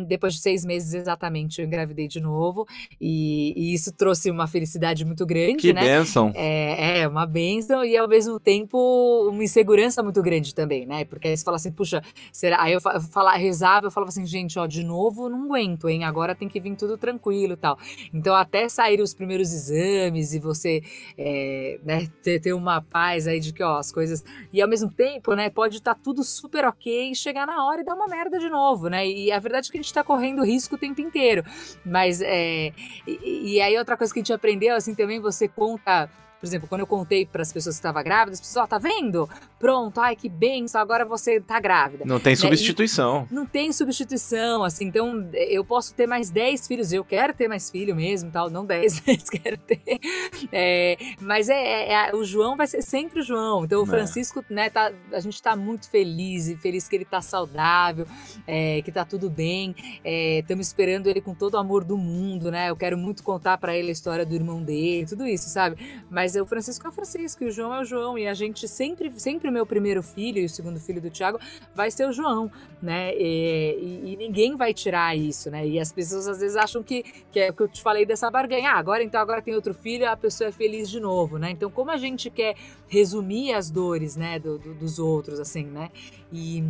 depois de seis meses exatamente, eu engravidei de novo. E, e isso trouxe uma felicidade muito grande,
que
né?
Que bênção!
É, é, uma bênção e ao mesmo tempo uma insegurança muito grande também, né? Porque aí você fala assim, puxa, será? Aí eu falava, rezava, eu falava assim, gente, ó, de novo não aguento, hein? Agora tem que vir tudo tranquilo e tal. Então, até sair os primeiros exames e você é, né, ter, ter uma paz aí de que, ó, as coisas. E ao mesmo tempo, né, pode estar tá tudo super ok e chegar na hora e dar uma merda de novo, né? E a verdade é que a gente tá correndo risco o tempo inteiro. Mas, é. E, e aí, outra coisa que a gente aprendeu, assim, também você conta por exemplo, quando eu contei para as pessoas que estavam grávidas, as pessoas, ó, tá vendo? Pronto, ai que benção, agora você tá grávida.
Não tem né? substituição.
E não tem substituição, assim, então eu posso ter mais 10 filhos, eu quero ter mais filho mesmo, tal, não 10, mas quero ter. É, mas é, é, é, o João vai ser sempre o João. Então o é. Francisco, né, tá, a gente tá muito feliz e feliz que ele tá saudável, é, que tá tudo bem. Estamos esperando ele com todo o amor do mundo, né? Eu quero muito contar para ele a história do irmão dele, tudo isso, sabe? Mas mas o Francisco é o Francisco e o João é o João. E a gente sempre, sempre o meu primeiro filho e o segundo filho do Tiago vai ser o João, né? E, e, e, ninguém vai tirar isso, né? E as pessoas às vezes acham que, que é o que eu te falei dessa barganha. Ah, agora então agora tem outro filho, a pessoa é feliz de novo, né? Então, como a gente quer resumir as dores, né, do, do, dos outros, assim, né? E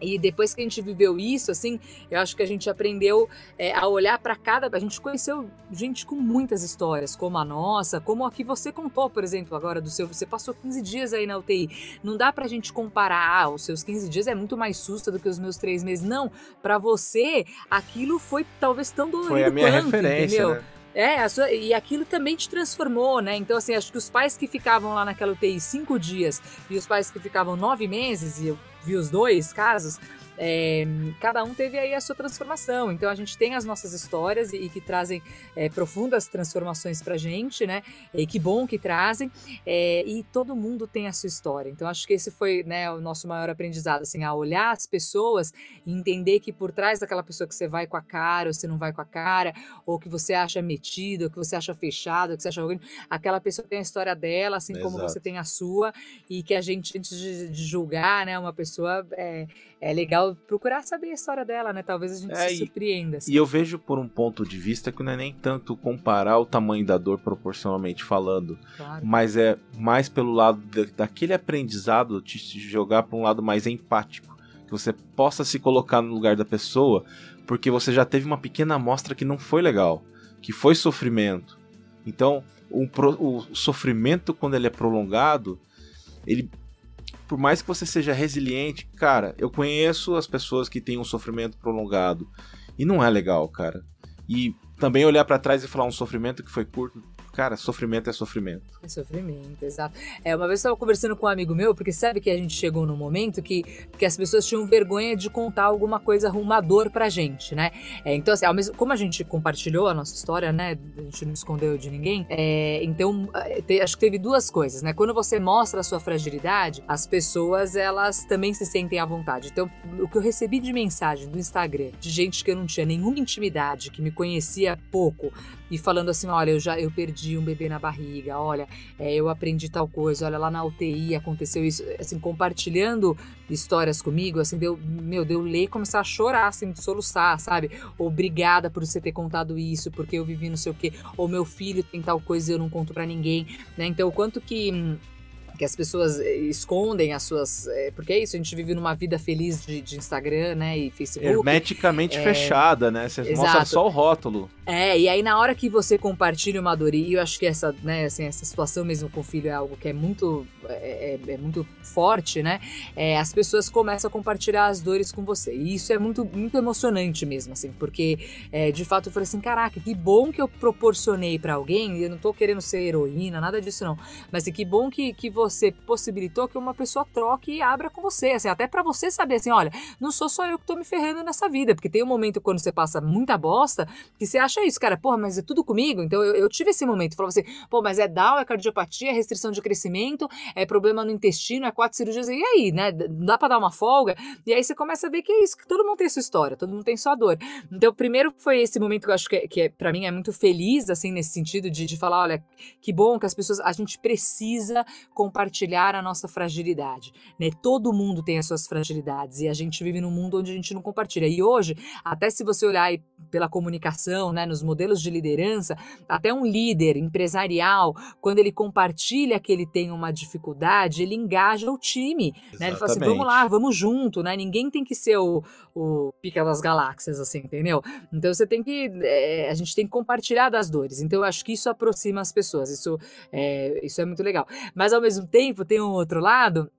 e depois que a gente viveu isso, assim, eu acho que a gente aprendeu é, a olhar para cada. A gente conheceu gente com muitas histórias, como a nossa, como a que você contou, por exemplo, agora do seu. Você passou 15 dias aí na UTI. Não dá pra gente comparar, ah, os seus 15 dias é muito mais susto do que os meus três meses. Não, para você, aquilo foi talvez tão dolorido
Foi a minha
quanto,
referência,
entendeu?
Né?
É, sua, e aquilo também te transformou, né? Então, assim, acho que os pais que ficavam lá naquela UTI cinco dias e os pais que ficavam nove meses, e eu vi os dois casos, é, cada um teve aí a sua transformação. Então a gente tem as nossas histórias e, e que trazem é, profundas transformações pra gente, né? E que bom que trazem. É, e todo mundo tem a sua história. Então acho que esse foi né, o nosso maior aprendizado, assim, a olhar as pessoas e entender que por trás daquela pessoa que você vai com a cara, ou você não vai com a cara, ou que você acha metido, ou que você acha fechado, ou que você acha aquela pessoa tem a história dela, assim Exato. como você tem a sua, e que a gente, antes de, de julgar, né, uma pessoa, é, legal procurar saber a história dela, né? Talvez a gente é, se surpreenda.
Assim. E eu vejo por um ponto de vista que não é nem tanto comparar o tamanho da dor proporcionalmente falando, claro. mas é mais pelo lado de, daquele aprendizado te jogar para um lado mais empático, que você possa se colocar no lugar da pessoa, porque você já teve uma pequena amostra que não foi legal, que foi sofrimento. Então, o, o sofrimento quando ele é prolongado, ele por mais que você seja resiliente, cara, eu conheço as pessoas que têm um sofrimento prolongado e não é legal, cara. E também olhar para trás e falar um sofrimento que foi curto, Cara, sofrimento é sofrimento.
É sofrimento, exato. É, uma vez eu estava conversando com um amigo meu, porque sabe que a gente chegou num momento que, que as pessoas tinham vergonha de contar alguma coisa arrumador pra gente, né? É, então, assim, mesmo, como a gente compartilhou a nossa história, né? A gente não escondeu de ninguém. É, então, é, te, acho que teve duas coisas, né? Quando você mostra a sua fragilidade, as pessoas, elas também se sentem à vontade. Então, o que eu recebi de mensagem do Instagram, de gente que eu não tinha nenhuma intimidade, que me conhecia pouco, e falando assim, olha, eu já eu perdi um bebê na barriga, olha, é, eu aprendi tal coisa, olha, lá na UTI aconteceu isso, assim, compartilhando histórias comigo, assim, deu, meu, deu ler e começar a chorar, assim, de soluçar, sabe? Obrigada por você ter contado isso, porque eu vivi não sei o quê, ou meu filho tem tal coisa e eu não conto para ninguém, né? Então, o quanto que que as pessoas eh, escondem as suas. É, porque é isso, a gente vive numa vida feliz de, de Instagram, né? E Facebook.
Hermeticamente é, fechada, né? Você exato. mostra só o rótulo.
É, e aí na hora que você compartilha uma dor, e eu acho que essa, né, assim, essa situação mesmo com o filho é algo que é muito, é, é, é muito forte, né? É, as pessoas começam a compartilhar as dores com você. E isso é muito, muito emocionante mesmo, assim, porque é, de fato eu falei assim: caraca, que bom que eu proporcionei para alguém, e eu não tô querendo ser heroína, nada disso não, mas assim, que bom que, que você você possibilitou que uma pessoa troque e abra com você, assim, até para você saber assim, olha, não sou só eu que tô me ferrando nessa vida, porque tem um momento quando você passa muita bosta que você acha isso, cara, porra, mas é tudo comigo. Então eu, eu tive esse momento, falava assim, pô, mas é Down, é cardiopatia, é restrição de crescimento, é problema no intestino, é quatro cirurgias, e aí, né? Dá para dar uma folga? E aí você começa a ver que é isso, que todo mundo tem sua história, todo mundo tem sua dor. Então, primeiro foi esse momento que eu acho que, é, que é, para mim é muito feliz, assim, nesse sentido de, de falar, olha, que bom que as pessoas, a gente precisa compartilhar a nossa fragilidade, né? Todo mundo tem as suas fragilidades e a gente vive num mundo onde a gente não compartilha. E hoje, até se você olhar pela comunicação, né, nos modelos de liderança, até um líder empresarial, quando ele compartilha que ele tem uma dificuldade, ele engaja o time, né? Ele fala assim, vamos lá, vamos junto, né? Ninguém tem que ser o, o pica das galáxias, assim, entendeu? Então você tem que, é, a gente tem que compartilhar das dores. Então eu acho que isso aproxima as pessoas, isso é, isso é muito legal. Mas ao mesmo tempo tem um outro lado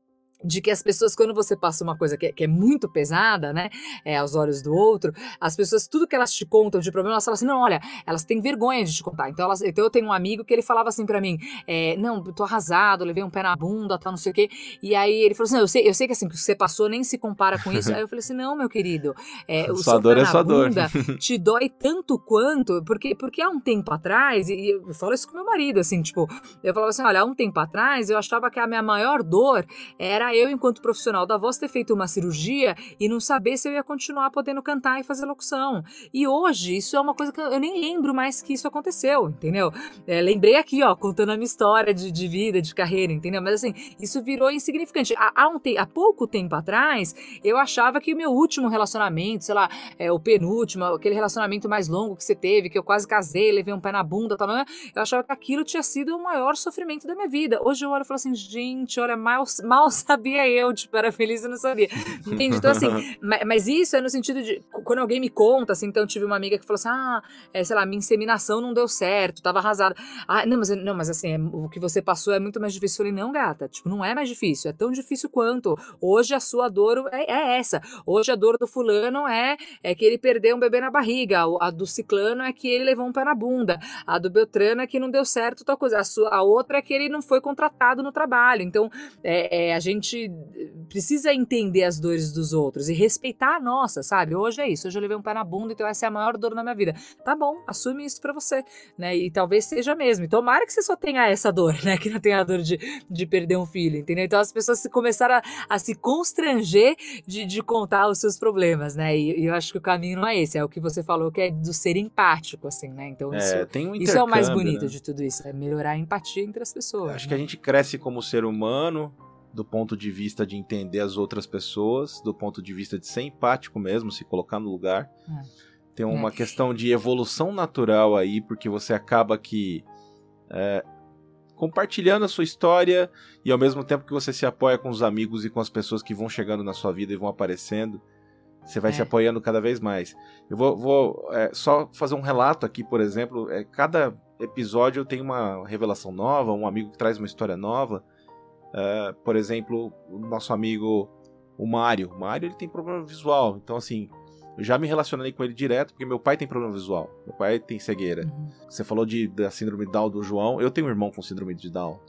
de que as pessoas, quando você passa uma coisa que é, que é muito pesada, né, é, aos olhos do outro, as pessoas, tudo que elas te contam de problema, elas falam assim, não, olha, elas têm vergonha de te contar. Então, elas, então eu tenho um amigo que ele falava assim para mim, é, não, tô arrasado, levei um pé na bunda, tá, não sei o quê. E aí ele falou assim, eu sei, eu sei que assim, que você passou nem se compara com isso. aí eu falei assim, não, meu querido, é, o
sua dor é sua dor.
te dói tanto quanto, porque, porque há um tempo atrás, e eu falo isso com meu marido, assim, tipo, eu falava assim, olha, há um tempo atrás eu achava que a minha maior dor era eu, enquanto profissional da voz, ter feito uma cirurgia e não saber se eu ia continuar podendo cantar e fazer locução. E hoje, isso é uma coisa que eu nem lembro mais que isso aconteceu, entendeu? É, lembrei aqui, ó, contando a minha história de, de vida, de carreira, entendeu? Mas assim, isso virou insignificante. Há, há, um te há pouco tempo atrás, eu achava que o meu último relacionamento, sei lá, é, o penúltimo, aquele relacionamento mais longo que você teve, que eu quase casei, levei um pé na bunda, tal, eu achava que aquilo tinha sido o maior sofrimento da minha vida. Hoje eu olho e falo assim, gente, olha, mal, mal sabia eu, tipo, era feliz e não sabia. Entende? Então, assim, mas, mas, isso é no sentido de. Quando alguém me conta, assim, então eu tive uma amiga que falou assim: ah, é, sei lá, minha inseminação não deu certo, tava arrasada. Ah, não, mas, não, mas assim, é, o que você passou é muito mais difícil. Eu falei, não, gata, tipo, não é mais difícil, é tão difícil quanto. Hoje a sua dor é, é essa. Hoje a dor do fulano é, é que ele perdeu um bebê na barriga. A do ciclano é que ele levou um pé na bunda. A do Beltrano é que não deu certo tal coisa. A, sua, a outra é que ele não foi contratado no trabalho. Então, é, é a gente precisa entender as dores dos outros e respeitar a nossa, sabe? Hoje é isso, hoje eu levei um pé na bunda, então essa é a maior dor na minha vida. Tá bom, assume isso pra você, né? E talvez seja mesmo. E tomara que você só tenha essa dor, né? Que não tenha a dor de, de perder um filho, entendeu? Então as pessoas se começaram a, a se constranger de, de contar os seus problemas, né? E, e, eu acho que o caminho não é esse, é o que você falou, que é do ser empático, assim, né? Então é, isso, um isso é o mais bonito né? de tudo isso, é melhorar a empatia entre as pessoas.
Acho
né?
que a gente cresce como ser humano, do ponto de vista de entender as outras pessoas, do ponto de vista de ser empático mesmo, se colocar no lugar. É. Tem uma é. questão de evolução natural aí, porque você acaba que é, compartilhando a sua história e ao mesmo tempo que você se apoia com os amigos e com as pessoas que vão chegando na sua vida e vão aparecendo, você vai se é. apoiando cada vez mais. Eu vou, vou é, só fazer um relato aqui, por exemplo. É, cada episódio tem uma revelação nova, um amigo que traz uma história nova. Uh, por exemplo, o nosso amigo o Mário. O Mário ele tem problema visual, então assim, eu já me relacionei com ele direto porque meu pai tem problema visual. Meu pai tem cegueira. Uhum. Você falou de, da síndrome de Down do João. Eu tenho um irmão com síndrome de Down.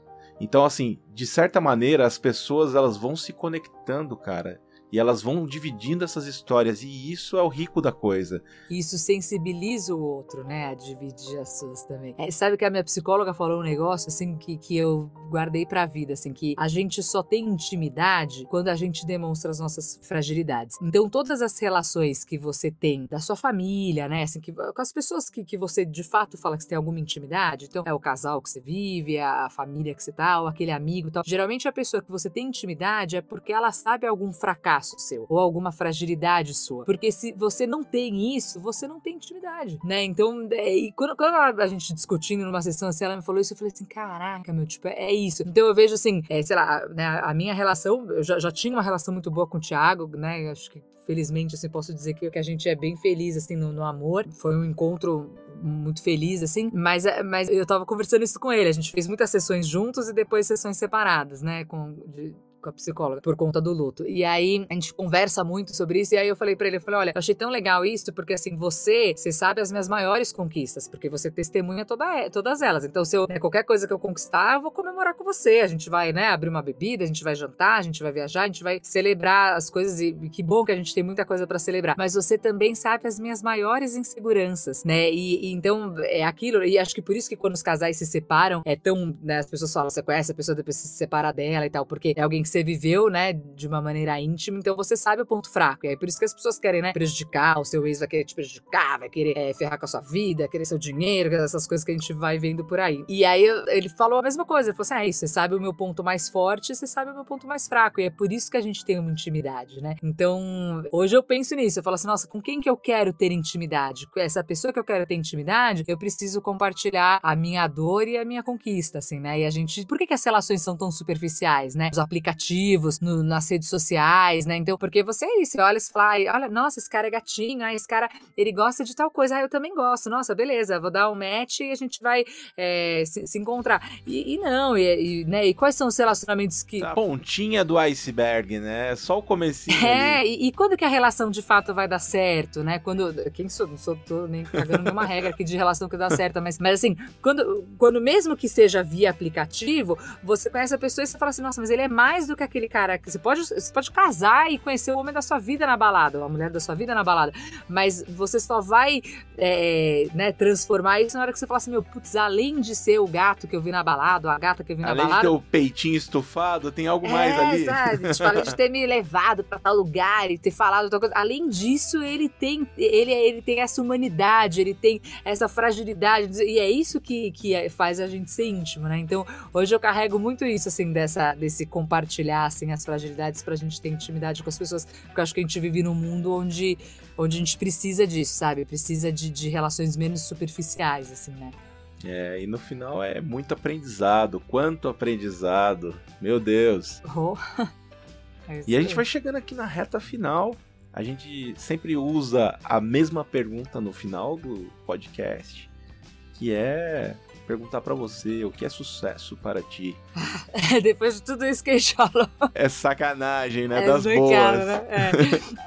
Então, assim, de certa maneira, as pessoas elas vão se conectando, cara. E elas vão dividindo essas histórias, e isso é o rico da coisa.
Isso sensibiliza o outro, né? A dividir as suas também. É, sabe que a minha psicóloga falou um negócio, assim, que, que eu guardei pra vida, assim, que a gente só tem intimidade quando a gente demonstra as nossas fragilidades. Então, todas as relações que você tem da sua família, né? Assim, que, com as pessoas que, que você de fato fala que você tem alguma intimidade, então é o casal que você vive, é a família que você tá, ou aquele amigo e tal. Geralmente a pessoa que você tem intimidade é porque ela sabe algum fracasso fracasso seu ou alguma fragilidade sua. Porque se você não tem isso, você não tem intimidade, né? Então, é, e quando, quando a gente discutindo numa sessão assim, ela me falou isso, eu falei assim, caraca, meu, tipo, é, isso. Então eu vejo assim, é, sei lá, né, a minha relação, eu já, já tinha uma relação muito boa com o Thiago, né? Acho que felizmente, assim, posso dizer que, que a gente é bem feliz, assim, no, no, amor. Foi um encontro muito feliz, assim, mas, mas eu tava conversando isso com ele. A gente fez muitas sessões juntos e depois sessões separadas, né? Com, de, com a psicóloga por conta do luto. E aí a gente conversa muito sobre isso. E aí eu falei para ele, eu falei, olha, eu achei tão legal isso porque assim você, você sabe as minhas maiores conquistas, porque você testemunha toda, todas elas. Então se eu né, qualquer coisa que eu conquistar, eu vou comemorar com você. A gente vai, né, abrir uma bebida, a gente vai jantar, a gente vai viajar, a gente vai celebrar as coisas e que bom que a gente tem muita coisa para celebrar. Mas você também sabe as minhas maiores inseguranças, né? E, e, então é aquilo. E acho que por isso que quando os casais se separam é tão, né, as pessoas falam, você conhece a pessoa depois se separar dela e tal, porque é alguém que você viveu, né, de uma maneira íntima, então você sabe o ponto fraco. E é por isso que as pessoas querem, né, prejudicar, o seu ex vai querer te prejudicar, vai querer é, ferrar com a sua vida, querer seu dinheiro, essas coisas que a gente vai vendo por aí. E aí ele falou a mesma coisa, ele falou assim, é isso, você sabe o meu ponto mais forte, você sabe o meu ponto mais fraco, e é por isso que a gente tem uma intimidade, né? Então, hoje eu penso nisso, eu falo assim, nossa, com quem que eu quero ter intimidade? Com essa pessoa que eu quero ter intimidade, eu preciso compartilhar a minha dor e a minha conquista, assim, né? E a gente, por que que as relações são tão superficiais, né? Os aplicativos ativos no, nas redes sociais, né? Então, porque você é isso, você olha e fala, olha, nossa, esse cara é gatinho, ah, esse cara, ele gosta de tal coisa, ah, eu também gosto, nossa, beleza, vou dar um match e a gente vai é, se, se, encontrar. E, e não, e, e, né, e quais são os relacionamentos que...
A pontinha do iceberg, né? Só o comecinho
É, e, e, quando que a relação de fato vai dar certo, né? Quando, quem sou, não sou, tô nem cagando nenhuma regra aqui de relação que dá certo, mas, mas assim, quando, quando mesmo que seja via aplicativo, você conhece a pessoa e você fala assim, nossa, mas ele é mais do que aquele cara que você pode, você pode casar e conhecer o homem da sua vida na balada, a mulher da sua vida na balada, mas você só vai é, né, transformar isso na hora que você fala assim, meu, putz, além de ser o gato que eu vi na balada, ou a gata que eu vi na
além
balada.
Além de ter o peitinho estufado, tem algo
é,
mais ali.
Sabe? Tipo, além de ter me levado para tal lugar e ter falado outra coisa. Além disso, ele tem, ele, ele tem essa humanidade, ele tem essa fragilidade, e é isso que, que faz a gente ser íntimo, né? Então, hoje eu carrego muito isso, assim, dessa, desse compartilhar olhassem as fragilidades para a gente ter intimidade com as pessoas. Porque eu acho que a gente vive num mundo onde, onde a gente precisa disso, sabe? Precisa de, de relações menos superficiais, assim, né?
É, e no final é muito aprendizado. Quanto aprendizado. Meu Deus.
Oh.
É e a gente vai chegando aqui na reta final. A gente sempre usa a mesma pergunta no final do podcast, que é perguntar para você o que é sucesso para ti.
Depois de tudo isso que ele falou.
É sacanagem, né? É das boas. né?
É.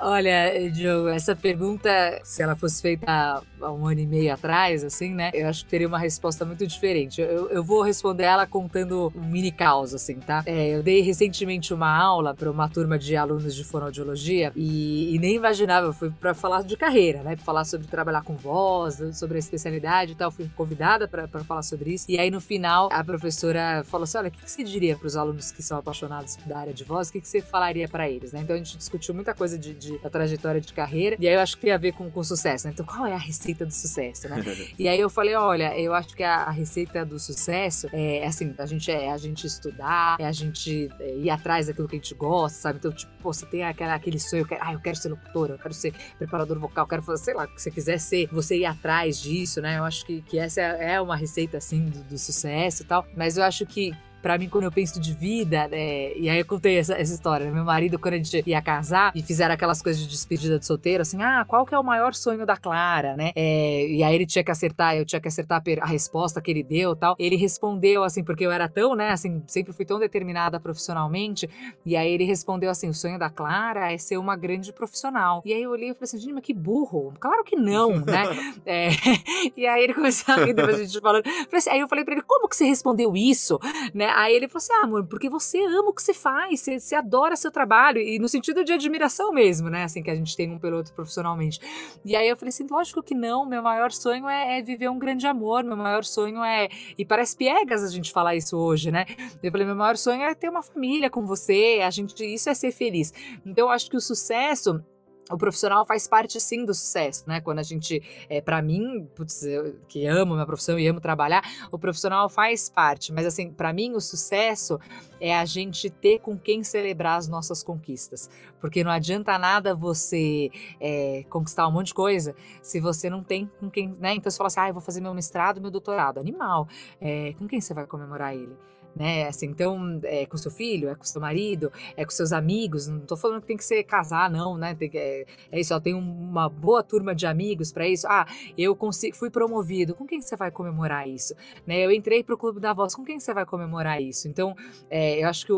Olha, Diogo, essa pergunta, se ela fosse feita há um ano e meio atrás, assim, né? Eu acho que teria uma resposta muito diferente. Eu, eu vou responder ela contando um mini caos, assim, tá? É, eu dei recentemente uma aula para uma turma de alunos de fonoaudiologia e, e nem imaginava, fui para falar de carreira, né? Pra falar sobre trabalhar com voz, sobre a especialidade e tal. Fui convidada para falar sobre isso. E aí no final a professora falou assim: olha, o que, você diria para os alunos que são apaixonados da área de voz? O que, você falaria para eles, né? Então a gente discutiu muita coisa de, de, da trajetória de carreira. E aí eu acho que tem a ver com, com sucesso, né? Então qual é a receita do sucesso, né? e aí eu falei: olha, eu acho que a, a, receita do sucesso é assim: a gente, é a gente estudar, é a gente é, ir atrás daquilo que a gente gosta, sabe? Então, tipo, pô, você tem aquela, aquele sonho, eu quero, ah, eu quero ser locutora, eu quero ser preparador vocal, eu quero fazer, sei lá, o que você quiser ser, você ir atrás disso, né? Eu acho que, que essa é uma receita assim do, do sucesso e tal. Mas eu acho que para mim, quando eu penso de vida, né, e aí eu contei essa, essa história, né, meu marido, quando a gente ia casar e fizeram aquelas coisas de despedida de solteiro, assim, ah, qual que é o maior sonho da Clara, né? É, e aí ele tinha que acertar, eu tinha que acertar a resposta que ele deu tal. Ele respondeu, assim, porque eu era tão, né, assim, sempre fui tão determinada profissionalmente, e aí ele respondeu assim, o sonho da Clara é ser uma grande profissional. E aí eu olhei e falei assim, gente, mas que burro. Claro que não, né? É, e aí ele começou a rir depois a gente falando. Assim, aí eu falei pra ele, como que você respondeu isso? Né? Aí ele falou assim, ah, amor, porque você ama o que você faz, você, você adora seu trabalho, e no sentido de admiração mesmo, né? Assim, que a gente tem um pelo outro profissionalmente. E aí eu falei assim, lógico que não, meu maior sonho é, é viver um grande amor, meu maior sonho é. E parece piegas a gente falar isso hoje, né? Eu falei, meu maior sonho é ter uma família com você, a gente, isso é ser feliz. Então eu acho que o sucesso o profissional faz parte sim do sucesso, né? Quando a gente, é, para mim, putz, eu, que amo minha profissão e amo trabalhar, o profissional faz parte. Mas assim, para mim o sucesso é a gente ter com quem celebrar as nossas conquistas, porque não adianta nada você é, conquistar um monte de coisa se você não tem com quem, né? Então você fala assim, ah, eu vou fazer meu mestrado, meu doutorado, animal. É, com quem você vai comemorar ele? Né? Assim, então, é com seu filho, é com seu marido, é com seus amigos. Não tô falando que tem que ser casar, não, né? Tem é, é isso, ó, tem uma boa turma de amigos para isso. Ah, eu consigo, fui promovido. Com quem você vai comemorar isso? Né? Eu entrei pro Clube da Voz. Com quem você vai comemorar isso? Então, é, eu acho que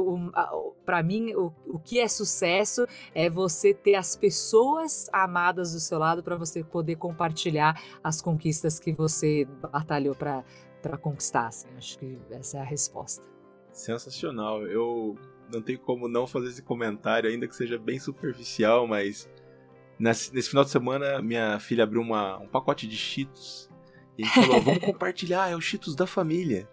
para mim o, o que é sucesso é você ter as pessoas amadas do seu lado para você poder compartilhar as conquistas que você batalhou para para conquistar. Assim. Acho que essa é a resposta.
Sensacional. Eu não tenho como não fazer esse comentário, ainda que seja bem superficial, mas nesse, nesse final de semana minha filha abriu uma, um pacote de Cheetos e falou: vamos compartilhar, é o Cheetos da família.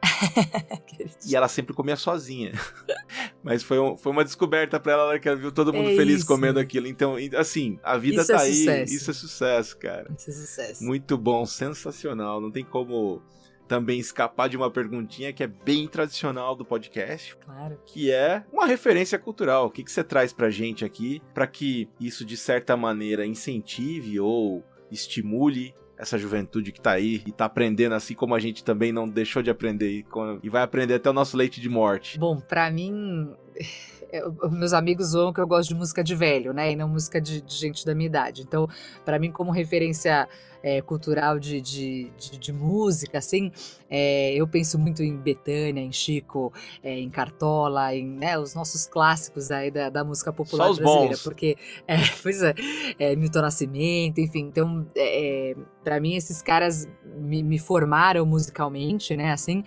e ela sempre comia sozinha. Mas foi, um, foi uma descoberta para ela que ela viu todo mundo é feliz isso. comendo aquilo. Então, assim, a vida isso tá é aí. Sucesso. Isso é sucesso, cara.
Isso é sucesso.
Muito bom, sensacional. Não tem como também escapar de uma perguntinha que é bem tradicional do podcast.
Claro.
Que é uma referência cultural. O que, que você traz pra gente aqui para que isso, de certa maneira, incentive ou estimule essa juventude que tá aí e tá aprendendo assim como a gente também não deixou de aprender e vai aprender até o nosso leite de morte.
Bom, para mim meus amigos zoam que eu gosto de música de velho, né? E não música de, de gente da minha idade. Então, para mim, como referência é, cultural de, de, de, de, música, assim, é, eu penso muito em Betânia, em Chico, é, em Cartola, em né, os nossos clássicos aí da, da música popular brasileira.
Bons.
Porque, é, pois é, é, Milton Nascimento, enfim. Então, é, para mim, esses caras me, me, formaram musicalmente, né? Assim.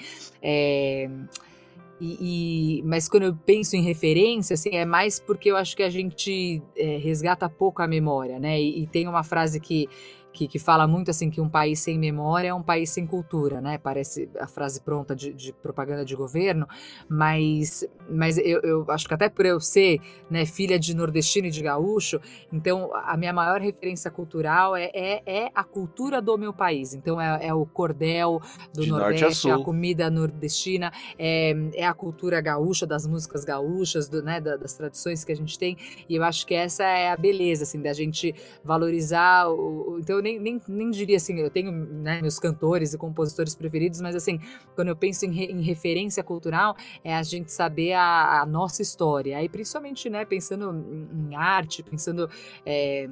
E, e, mas quando eu penso em referência, assim, é mais porque eu acho que a gente é, resgata pouco a memória, né? E, e, tem uma frase que que, que fala muito assim que um país sem memória é um país sem cultura, né? Parece a frase pronta de, de propaganda de governo, mas, mas eu, eu, acho que até por eu ser né, filha de nordestino e de gaúcho, então a minha maior referência cultural é, é, é a cultura do meu país. Então é, é o cordel do
de
Nordeste,
a,
a, comida nordestina, é, é a cultura gaúcha, das músicas gaúchas, do, né, das tradições que a gente tem. E eu acho que essa é a beleza, assim, da gente valorizar o. Então eu nem, nem, nem diria assim, eu tenho né, meus cantores e compositores preferidos, mas assim, quando eu penso em, em referência cultural, é a gente saber a, a, nossa história. Aí, principalmente, né, pensando em, em arte, pensando. É,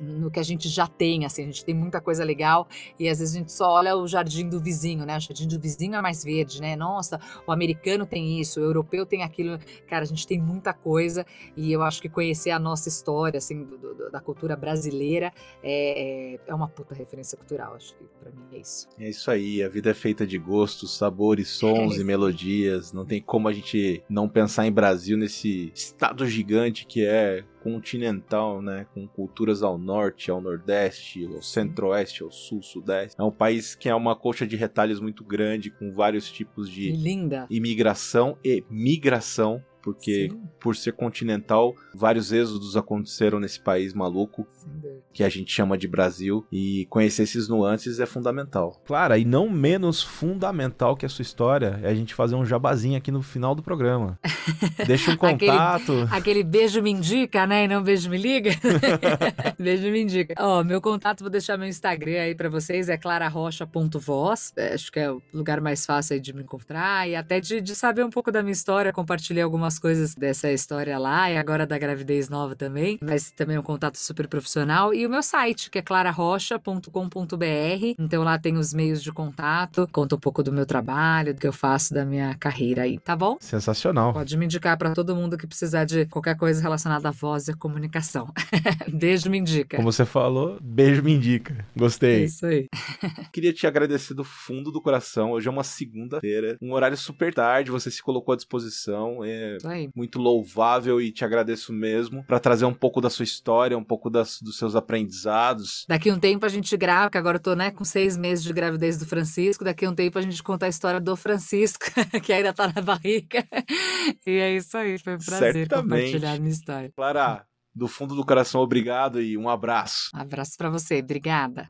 no que a gente já tem, assim, a gente tem muita coisa legal e às vezes a gente só olha o jardim do vizinho, né? O jardim do vizinho é mais verde, né? Nossa, o americano tem isso, o europeu tem aquilo. Cara, a gente tem muita coisa e eu acho que conhecer a nossa história, assim, do, do, da cultura brasileira é, é, é, uma puta referência cultural, acho que pra mim é isso.
É isso aí, a vida é feita de gostos, sabores, sons é e melodias, não tem como a gente não pensar em Brasil nesse estado gigante que é continental, né, com culturas ao norte, ao nordeste, ao centro-oeste, ao sul, sudeste. É um país que é uma coxa de retalhos muito grande, com vários tipos de
Linda.
imigração e migração porque Sim. por ser continental, vários êxodos aconteceram nesse país maluco que a gente chama de Brasil e conhecer esses nuances é fundamental. Clara, e não menos fundamental que a sua história é a gente fazer um jabazinho aqui no final do programa. Deixa um contato.
aquele, aquele, beijo me indica, né? E não beijo me liga. beijo me indica. Ó, oh, meu contato, vou deixar meu Instagram aí para vocês, é clararrocha.voz. Acho que é o lugar mais fácil aí de me encontrar e até de, de saber um pouco da minha história. Compartilhei algumas coisas dessa história lá e agora da gravidez nova também. Mas também é um contato super profissional. E o meu site, que é clararrocha.com.br. Então lá tem os meios de contato, conta um pouco do meu trabalho, do que eu faço, da minha carreira aí, tá bom?
Sensacional.
Pode me indicar para todo mundo que precisar de qualquer coisa relacionada à voz e à comunicação. beijo me indica.
Como você falou, beijo me indica. Gostei.
Isso aí.
Queria te agradecer do fundo do coração. Hoje é uma segunda-feira, um horário super tarde, você se colocou à disposição. É muito louvável e te agradeço mesmo para trazer um pouco da sua história, um pouco das, dos seus aprendizados.
Daqui um tempo a gente grava, que agora eu tô né, com seis meses de gravidez do Francisco. Daqui um tempo a gente conta a história do Francisco, que ainda tá na barriga. E é isso aí, foi um prazer Certamente. compartilhar a minha história.
Clara, do fundo do coração, obrigado e um abraço.
Um abraço para você, obrigada.